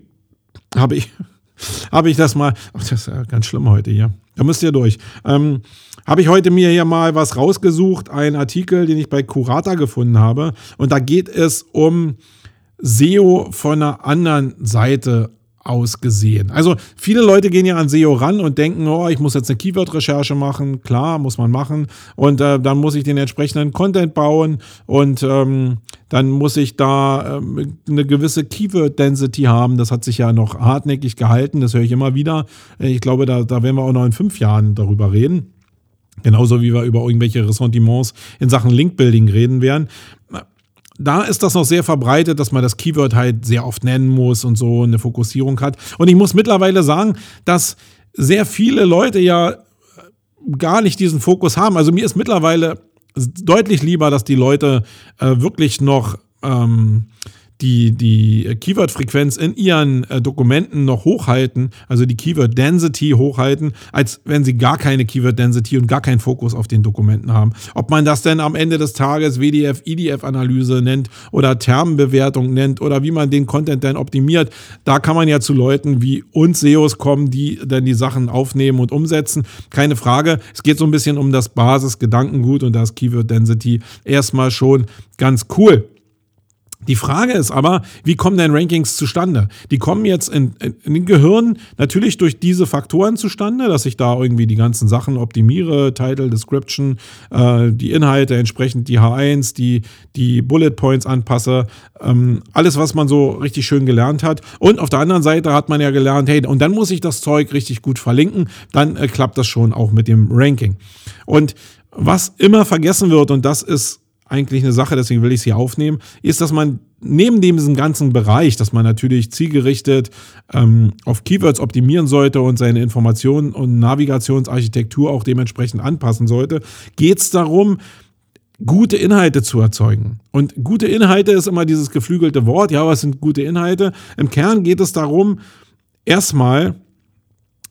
habe ich, habe ich das mal, oh, das ist ja ganz schlimm heute hier, da müsst ihr durch, ähm, habe ich heute mir hier mal was rausgesucht, einen Artikel, den ich bei Curata gefunden habe. Und da geht es um SEO von einer anderen Seite aus gesehen. Also viele Leute gehen ja an SEO ran und denken, oh, ich muss jetzt eine Keyword-Recherche machen. Klar, muss man machen. Und äh, dann muss ich den entsprechenden Content bauen und ähm, dann muss ich da ähm, eine gewisse Keyword-Density haben. Das hat sich ja noch hartnäckig gehalten. Das höre ich immer wieder. Ich glaube, da, da werden wir auch noch in fünf Jahren darüber reden. Genauso wie wir über irgendwelche Ressentiments in Sachen Linkbuilding reden werden. Da ist das noch sehr verbreitet, dass man das Keyword halt sehr oft nennen muss und so eine Fokussierung hat. Und ich muss mittlerweile sagen, dass sehr viele Leute ja gar nicht diesen Fokus haben. Also mir ist mittlerweile deutlich lieber, dass die Leute äh, wirklich noch ähm, die, die Keyword-Frequenz in ihren äh, Dokumenten noch hochhalten, also die Keyword-Density hochhalten, als wenn sie gar keine Keyword-Density und gar keinen Fokus auf den Dokumenten haben. Ob man das denn am Ende des Tages WDF, IDF-Analyse nennt oder Termenbewertung nennt oder wie man den Content dann optimiert, da kann man ja zu Leuten wie uns SEOs kommen, die dann die Sachen aufnehmen und umsetzen. Keine Frage. Es geht so ein bisschen um das Basis-Gedankengut und das Keyword-Density erstmal schon ganz cool. Die Frage ist aber, wie kommen denn Rankings zustande? Die kommen jetzt in, in, in den Gehirn natürlich durch diese Faktoren zustande, dass ich da irgendwie die ganzen Sachen optimiere, Title, Description, äh, die Inhalte entsprechend die H1, die, die Bullet Points anpasse, ähm, alles, was man so richtig schön gelernt hat. Und auf der anderen Seite hat man ja gelernt, hey, und dann muss ich das Zeug richtig gut verlinken, dann äh, klappt das schon auch mit dem Ranking. Und was immer vergessen wird, und das ist eigentlich eine Sache, deswegen will ich es hier aufnehmen, ist, dass man neben diesem ganzen Bereich, dass man natürlich zielgerichtet ähm, auf Keywords optimieren sollte und seine Informationen und Navigationsarchitektur auch dementsprechend anpassen sollte, geht es darum, gute Inhalte zu erzeugen. Und gute Inhalte ist immer dieses geflügelte Wort. Ja, was sind gute Inhalte? Im Kern geht es darum, erstmal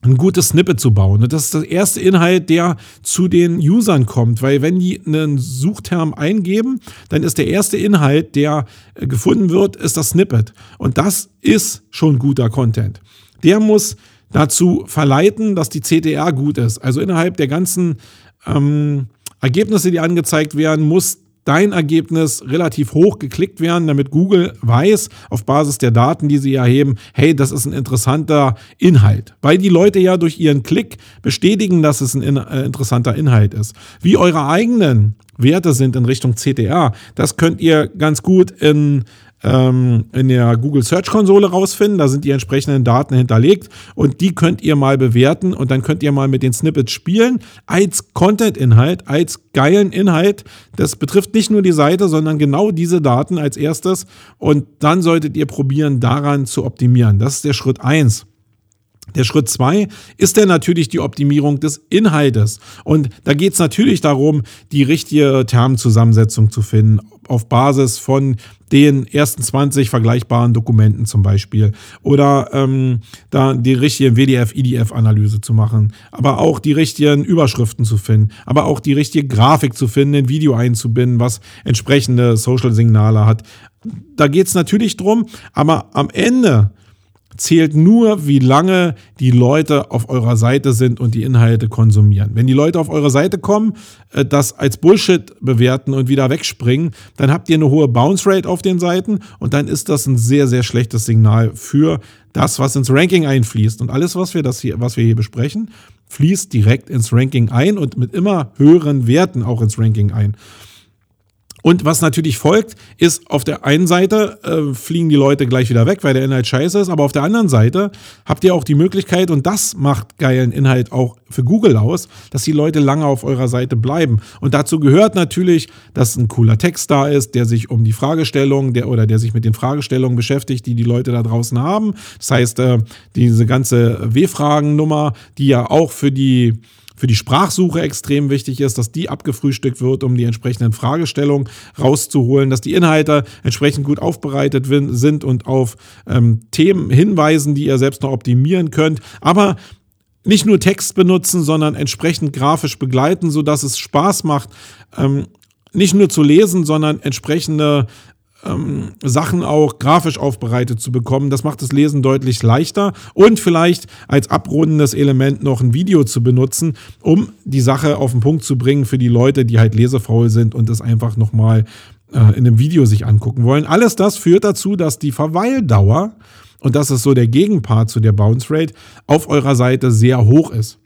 ein gutes Snippet zu bauen. Das ist der erste Inhalt, der zu den Usern kommt, weil wenn die einen Suchterm eingeben, dann ist der erste Inhalt, der äh, gefunden wird, ist das Snippet. Und das ist schon guter Content. Der muss dazu verleiten, dass die CTR gut ist. Also innerhalb der ganzen ähm, Ergebnisse, die angezeigt werden, muss dein Ergebnis relativ hoch geklickt werden, damit Google weiß, auf Basis der Daten, die sie erheben, hey, das ist ein interessanter Inhalt. Weil die Leute ja durch ihren Klick bestätigen, dass es ein in, äh, interessanter Inhalt ist. Wie eure eigenen Werte sind in Richtung CTR, das könnt ihr ganz gut in ähm, in der Google Search Konsole rausfinden. Da sind die entsprechenden Daten hinterlegt und die könnt ihr mal bewerten und dann könnt ihr mal mit den Snippets spielen als Content-Inhalt, als geilen Inhalt. Das betrifft nicht nur die Seite, sondern genau diese Daten als erstes und dann solltet ihr probieren, daran zu optimieren. Das ist der Schritt eins. Der Schritt zwei ist dann natürlich die Optimierung des Inhaltes. Und da geht es natürlich darum, die richtige Termzusammensetzung zu finden, auf Basis von den ersten 20 vergleichbaren Dokumenten zum Beispiel. Oder ähm, da die richtige WDF-IDF-Analyse zu machen. Aber auch die richtigen Überschriften zu finden. Aber auch die richtige Grafik zu finden, ein Video einzubinden, was entsprechende Social-Signale hat. Da geht es natürlich drum, aber am Ende zählt nur, wie lange die Leute auf eurer Seite sind und die Inhalte konsumieren. Wenn die Leute auf eure Seite kommen, äh, das als Bullshit bewerten und wieder wegspringen, dann habt ihr eine hohe Bounce Rate auf den Seiten und dann ist das ein sehr, sehr schlechtes Signal für das, was ins Ranking einfließt. Und alles, was wir, das hier, was wir hier besprechen, fließt direkt ins Ranking ein und mit immer höheren Werten auch ins Ranking ein. Und was natürlich folgt, ist auf der einen Seite äh, fliegen die Leute gleich wieder weg, weil der Inhalt scheiße ist, aber auf der anderen Seite habt ihr auch die Möglichkeit, und das macht geilen Inhalt auch für Google aus, dass die Leute lange auf eurer Seite bleiben. Und dazu gehört natürlich, dass ein cooler Text da ist, der sich um die Fragestellung der, oder der sich mit den Fragestellungen beschäftigt, die die Leute da draußen haben. Das heißt, äh, diese ganze W-Fragen-Nummer, die ja auch für die für die Sprachsuche extrem wichtig ist, dass die abgefrühstückt wird, um die entsprechenden Fragestellungen rauszuholen, dass die Inhalte entsprechend gut aufbereitet sind und auf ähm, Themen hinweisen, die ihr selbst noch optimieren könnt. Aber nicht nur Text benutzen, sondern entsprechend grafisch begleiten, sodass es Spaß macht, ähm, nicht nur zu lesen, sondern entsprechende ähm, Sachen auch grafisch aufbereitet zu bekommen. Das macht das Lesen deutlich leichter und vielleicht als abrundendes Element noch ein Video zu benutzen, um die Sache auf den Punkt zu bringen für die Leute, die halt lesefaul sind und das einfach nochmal äh, in einem Video sich angucken wollen. Alles das führt dazu, dass die Verweildauer, und das ist so der Gegenpart zu der Bounce Rate, auf eurer Seite sehr hoch ist.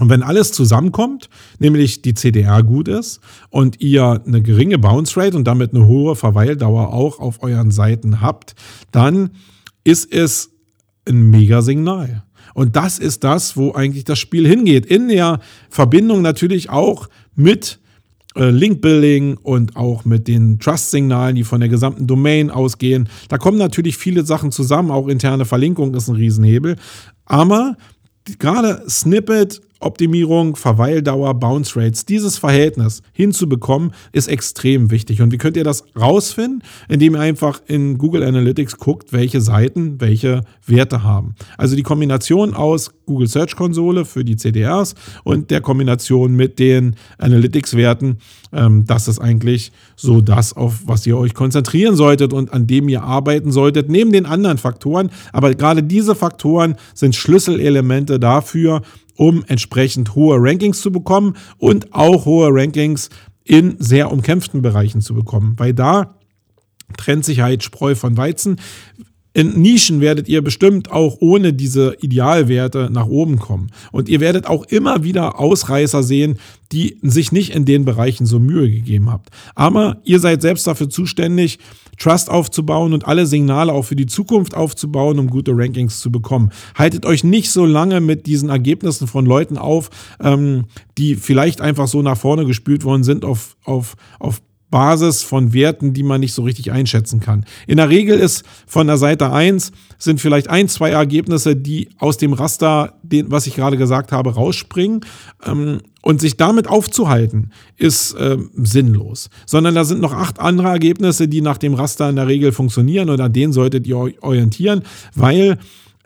Und wenn alles zusammenkommt, nämlich die CDR gut ist und ihr eine geringe Bounce Rate und damit eine hohe Verweildauer auch auf euren Seiten habt, dann ist es ein Mega-Signal. Und das ist das, wo eigentlich das Spiel hingeht. In der Verbindung natürlich auch mit äh, Link-Building und auch mit den Trust-Signalen, die von der gesamten Domain ausgehen. Da kommen natürlich viele Sachen zusammen. Auch interne Verlinkung ist ein Riesenhebel. Aber gerade Snippet Optimierung, Verweildauer, Bounce Rates, dieses Verhältnis hinzubekommen, ist extrem wichtig. Und wie könnt ihr das rausfinden? Indem ihr einfach in Google Analytics guckt, welche Seiten welche Werte haben. Also die Kombination aus Google Search Konsole für die CDRs und der Kombination mit den Analytics-Werten, ähm, das ist eigentlich so das, auf was ihr euch konzentrieren solltet und an dem ihr arbeiten solltet, neben den anderen Faktoren. Aber gerade diese Faktoren sind Schlüsselelemente dafür, um entsprechend hohe Rankings zu bekommen und auch hohe Rankings in sehr umkämpften Bereichen zu bekommen. Weil da trennt sich halt Spreu von Weizen. In Nischen werdet ihr bestimmt auch ohne diese Idealwerte nach oben kommen. Und ihr werdet auch immer wieder Ausreißer sehen, die sich nicht in den Bereichen so Mühe gegeben habt. Aber ihr seid selbst dafür zuständig, Trust aufzubauen und alle Signale auch für die Zukunft aufzubauen, um gute Rankings zu bekommen. Haltet euch nicht so lange mit diesen Ergebnissen von Leuten auf, ähm, die vielleicht einfach so nach vorne gespült worden sind auf, auf, auf Basis von Werten, die man nicht so richtig einschätzen kann. In der Regel ist von der Seite 1 sind vielleicht ein, zwei Ergebnisse, die aus dem Raster, den, was ich gerade gesagt habe, rausspringen. Ähm, und sich damit aufzuhalten, ist äh, sinnlos. Sondern da sind noch acht andere Ergebnisse, die nach dem Raster in der Regel funktionieren und an denen solltet ihr euch orientieren, weil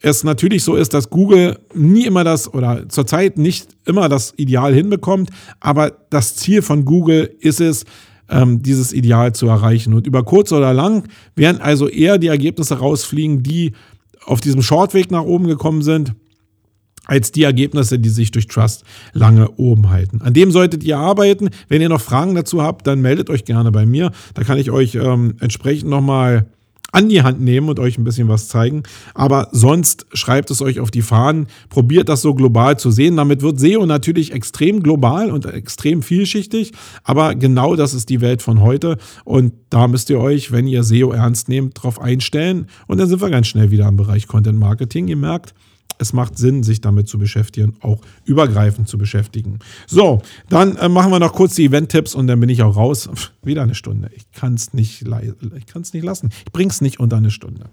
es natürlich so ist, dass Google nie immer das oder zurzeit nicht immer das Ideal hinbekommt, aber das Ziel von Google ist es, ähm, dieses Ideal zu erreichen. Und über kurz oder lang werden also eher die Ergebnisse rausfliegen, die auf diesem Shortweg nach oben gekommen sind, als die Ergebnisse, die sich durch Trust lange oben halten. An dem solltet ihr arbeiten. Wenn ihr noch Fragen dazu habt, dann meldet euch gerne bei mir. Da kann ich euch ähm, entsprechend nochmal an die Hand nehmen und euch ein bisschen was zeigen. Aber sonst schreibt es euch auf die Fahnen, probiert das so global zu sehen. Damit wird SEO natürlich extrem global und extrem vielschichtig. Aber genau das ist die Welt von heute. Und da müsst ihr euch, wenn ihr SEO ernst nehmt, drauf einstellen. Und dann sind wir ganz schnell wieder im Bereich Content Marketing. Ihr merkt, es macht Sinn, sich damit zu beschäftigen, auch übergreifend zu beschäftigen. So, dann äh, machen wir noch kurz die Event-Tipps und dann bin ich auch raus. Pff, wieder eine Stunde. Ich kann es nicht, ich nicht lassen. Ich bring's nicht unter eine Stunde.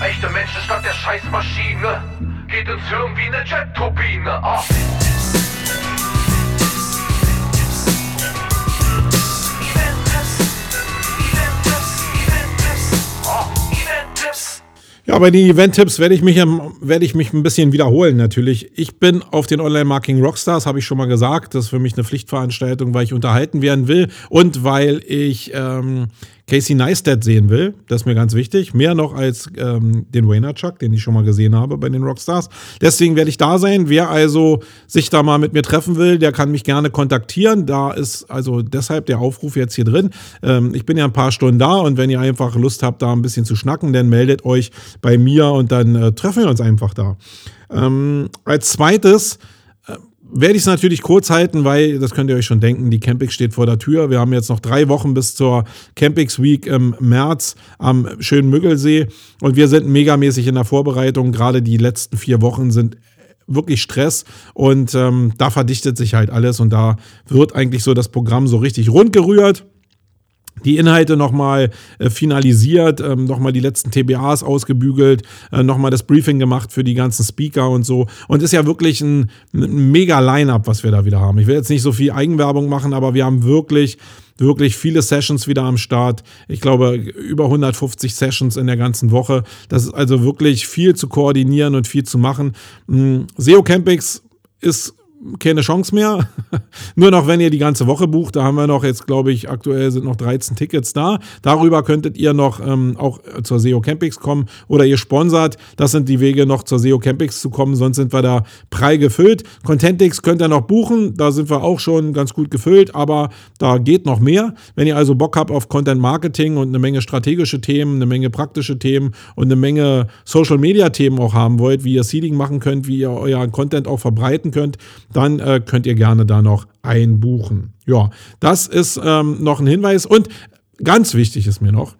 Echte Menschen statt der Scheißmaschine. Geht ins Hirn wie eine Jet-Turbine. Ah. Ja, bei den Event-Tipps werde ich, mich, werde ich mich ein bisschen wiederholen natürlich. Ich bin auf den Online-Marketing Rockstars, habe ich schon mal gesagt. Das ist für mich eine Pflichtveranstaltung, weil ich unterhalten werden will und weil ich ähm, Casey Neistat sehen will. Das ist mir ganz wichtig. Mehr noch als ähm, den Chuck, den ich schon mal gesehen habe bei den Rockstars. Deswegen werde ich da sein. Wer also sich da mal mit mir treffen will, der kann mich gerne kontaktieren. Da ist also deshalb der Aufruf jetzt hier drin. Ähm, ich bin ja ein paar Stunden da und wenn ihr einfach Lust habt, da ein bisschen zu schnacken, dann meldet euch bei mir und dann äh, treffen wir uns einfach da. Ähm, als zweites werde ich es natürlich kurz halten, weil, das könnt ihr euch schon denken, die Campix steht vor der Tür. Wir haben jetzt noch drei Wochen bis zur Campix Week im März am schönen Müggelsee und wir sind megamäßig in der Vorbereitung. Gerade die letzten vier Wochen sind wirklich Stress und ähm, da verdichtet sich halt alles und da wird eigentlich so das Programm so richtig rund gerührt die Inhalte nochmal äh, finalisiert, ähm, nochmal die letzten TBAs ausgebügelt, äh, nochmal das Briefing gemacht für die ganzen Speaker und so. Und ist ja wirklich ein, ein mega Line-up, was wir da wieder haben. Ich will jetzt nicht so viel Eigenwerbung machen, aber wir haben wirklich, wirklich viele Sessions wieder am Start. Ich glaube, über 150 Sessions in der ganzen Woche. Das ist also wirklich viel zu koordinieren und viel zu machen. Mm, SEO Campix ist keine Chance mehr. Nur noch, wenn ihr die ganze Woche bucht. Da haben wir noch jetzt, glaube ich, aktuell sind noch 13 Tickets da. Darüber könntet ihr noch ähm, auch zur SEO Campix kommen oder ihr sponsert. Das sind die Wege, noch zur SEO Campix zu kommen. Sonst sind wir da prall gefüllt. Contentix könnt ihr noch buchen. Da sind wir auch schon ganz gut gefüllt, aber da geht noch mehr. Wenn ihr also Bock habt auf Content Marketing und eine Menge strategische Themen, eine Menge praktische Themen und eine Menge Social Media Themen auch haben wollt, wie ihr Seeding machen könnt, wie ihr euren Content auch verbreiten könnt, dann äh, könnt ihr gerne da noch einbuchen. Ja, das ist ähm, noch ein Hinweis. Und ganz wichtig ist mir noch,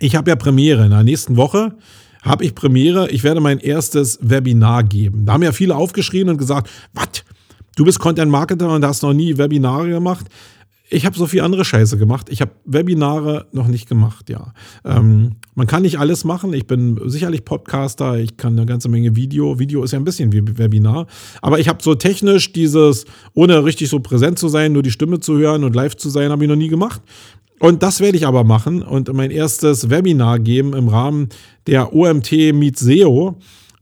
ich habe ja Premiere in der nächsten Woche. Habe ich Premiere. Ich werde mein erstes Webinar geben. Da haben ja viele aufgeschrien und gesagt, was? Du bist Content Marketer und hast noch nie Webinare gemacht. Ich habe so viel andere Scheiße gemacht. Ich habe Webinare noch nicht gemacht, ja. Ähm, man kann nicht alles machen. Ich bin sicherlich Podcaster, ich kann eine ganze Menge Video. Video ist ja ein bisschen wie Webinar. Aber ich habe so technisch dieses, ohne richtig so präsent zu sein, nur die Stimme zu hören und live zu sein, habe ich noch nie gemacht. Und das werde ich aber machen und mein erstes Webinar geben im Rahmen der OMT Meet SEO.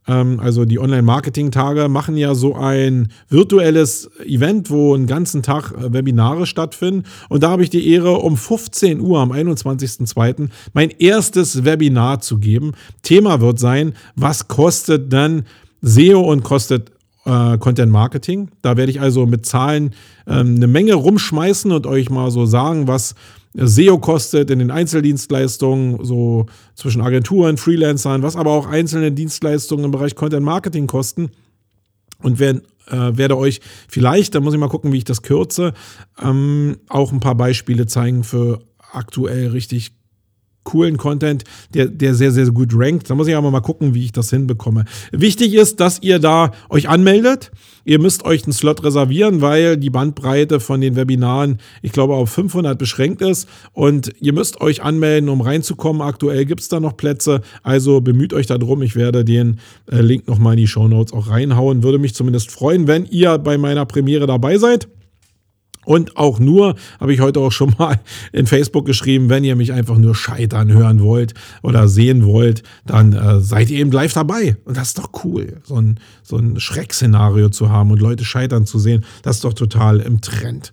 Ähm, also die Online-Marketing-Tage machen ja so ein virtuelles Event, wo einen ganzen Tag äh, Webinare stattfinden. Und da habe ich die Ehre, um 15 Uhr am 21.02. mein erstes Webinar zu geben. Thema wird sein, was kostet dann SEO und kostet äh, Content Marketing. Da werde ich also mit Zahlen ähm, eine Menge rumschmeißen und euch mal so sagen, was SEO kostet in den Einzeldienstleistungen, so zwischen Agenturen, Freelancern, was aber auch einzelne Dienstleistungen im Bereich Content Marketing kosten. Und werden, äh, werde euch vielleicht, da muss ich mal gucken, wie ich das kürze, ähm, auch ein paar Beispiele zeigen für aktuell richtig coolen Content, der, der sehr, sehr gut rankt. Da muss ich aber mal gucken, wie ich das hinbekomme. Wichtig ist, dass ihr da euch anmeldet. Ihr müsst euch einen Slot reservieren, weil die Bandbreite von den Webinaren, ich glaube, auf 500 beschränkt ist. Und ihr müsst euch anmelden, um reinzukommen. Aktuell gibt es da noch Plätze. Also bemüht euch darum. Ich werde den äh, Link nochmal in die Show Notes auch reinhauen. Würde mich zumindest freuen, wenn ihr bei meiner Premiere dabei seid. Und auch nur, habe ich heute auch schon mal in Facebook geschrieben, wenn ihr mich einfach nur scheitern hören wollt oder sehen wollt, dann äh, seid ihr eben live dabei. Und das ist doch cool, so ein, so ein Schreckszenario zu haben und Leute scheitern zu sehen. Das ist doch total im Trend.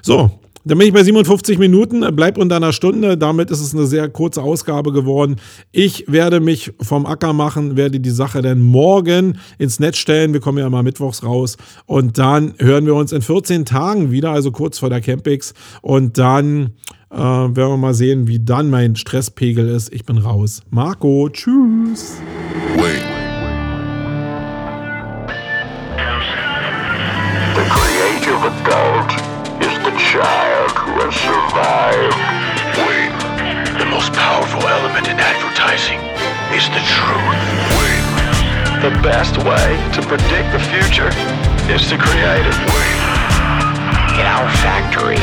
So, dann bin ich bei 57 Minuten, bleibt unter einer Stunde. Damit ist es eine sehr kurze Ausgabe geworden. Ich werde mich vom Acker machen, werde die Sache dann morgen ins Netz stellen. Wir kommen ja mal mittwochs raus. Und dann hören wir uns in 14 Tagen wieder, also kurz vor der Campix. Und dann äh, werden wir mal sehen, wie dann mein Stresspegel ist. Ich bin raus. Marco, tschüss. Wait. survive. Wait. The most powerful element in advertising is the truth. Wait. The best way to predict the future is to create it. Wait. In our factory,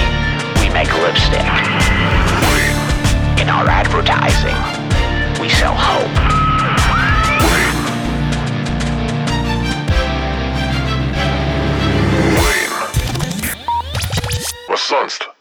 we make lipstick. Wait. In our advertising, we sell hope. sonst?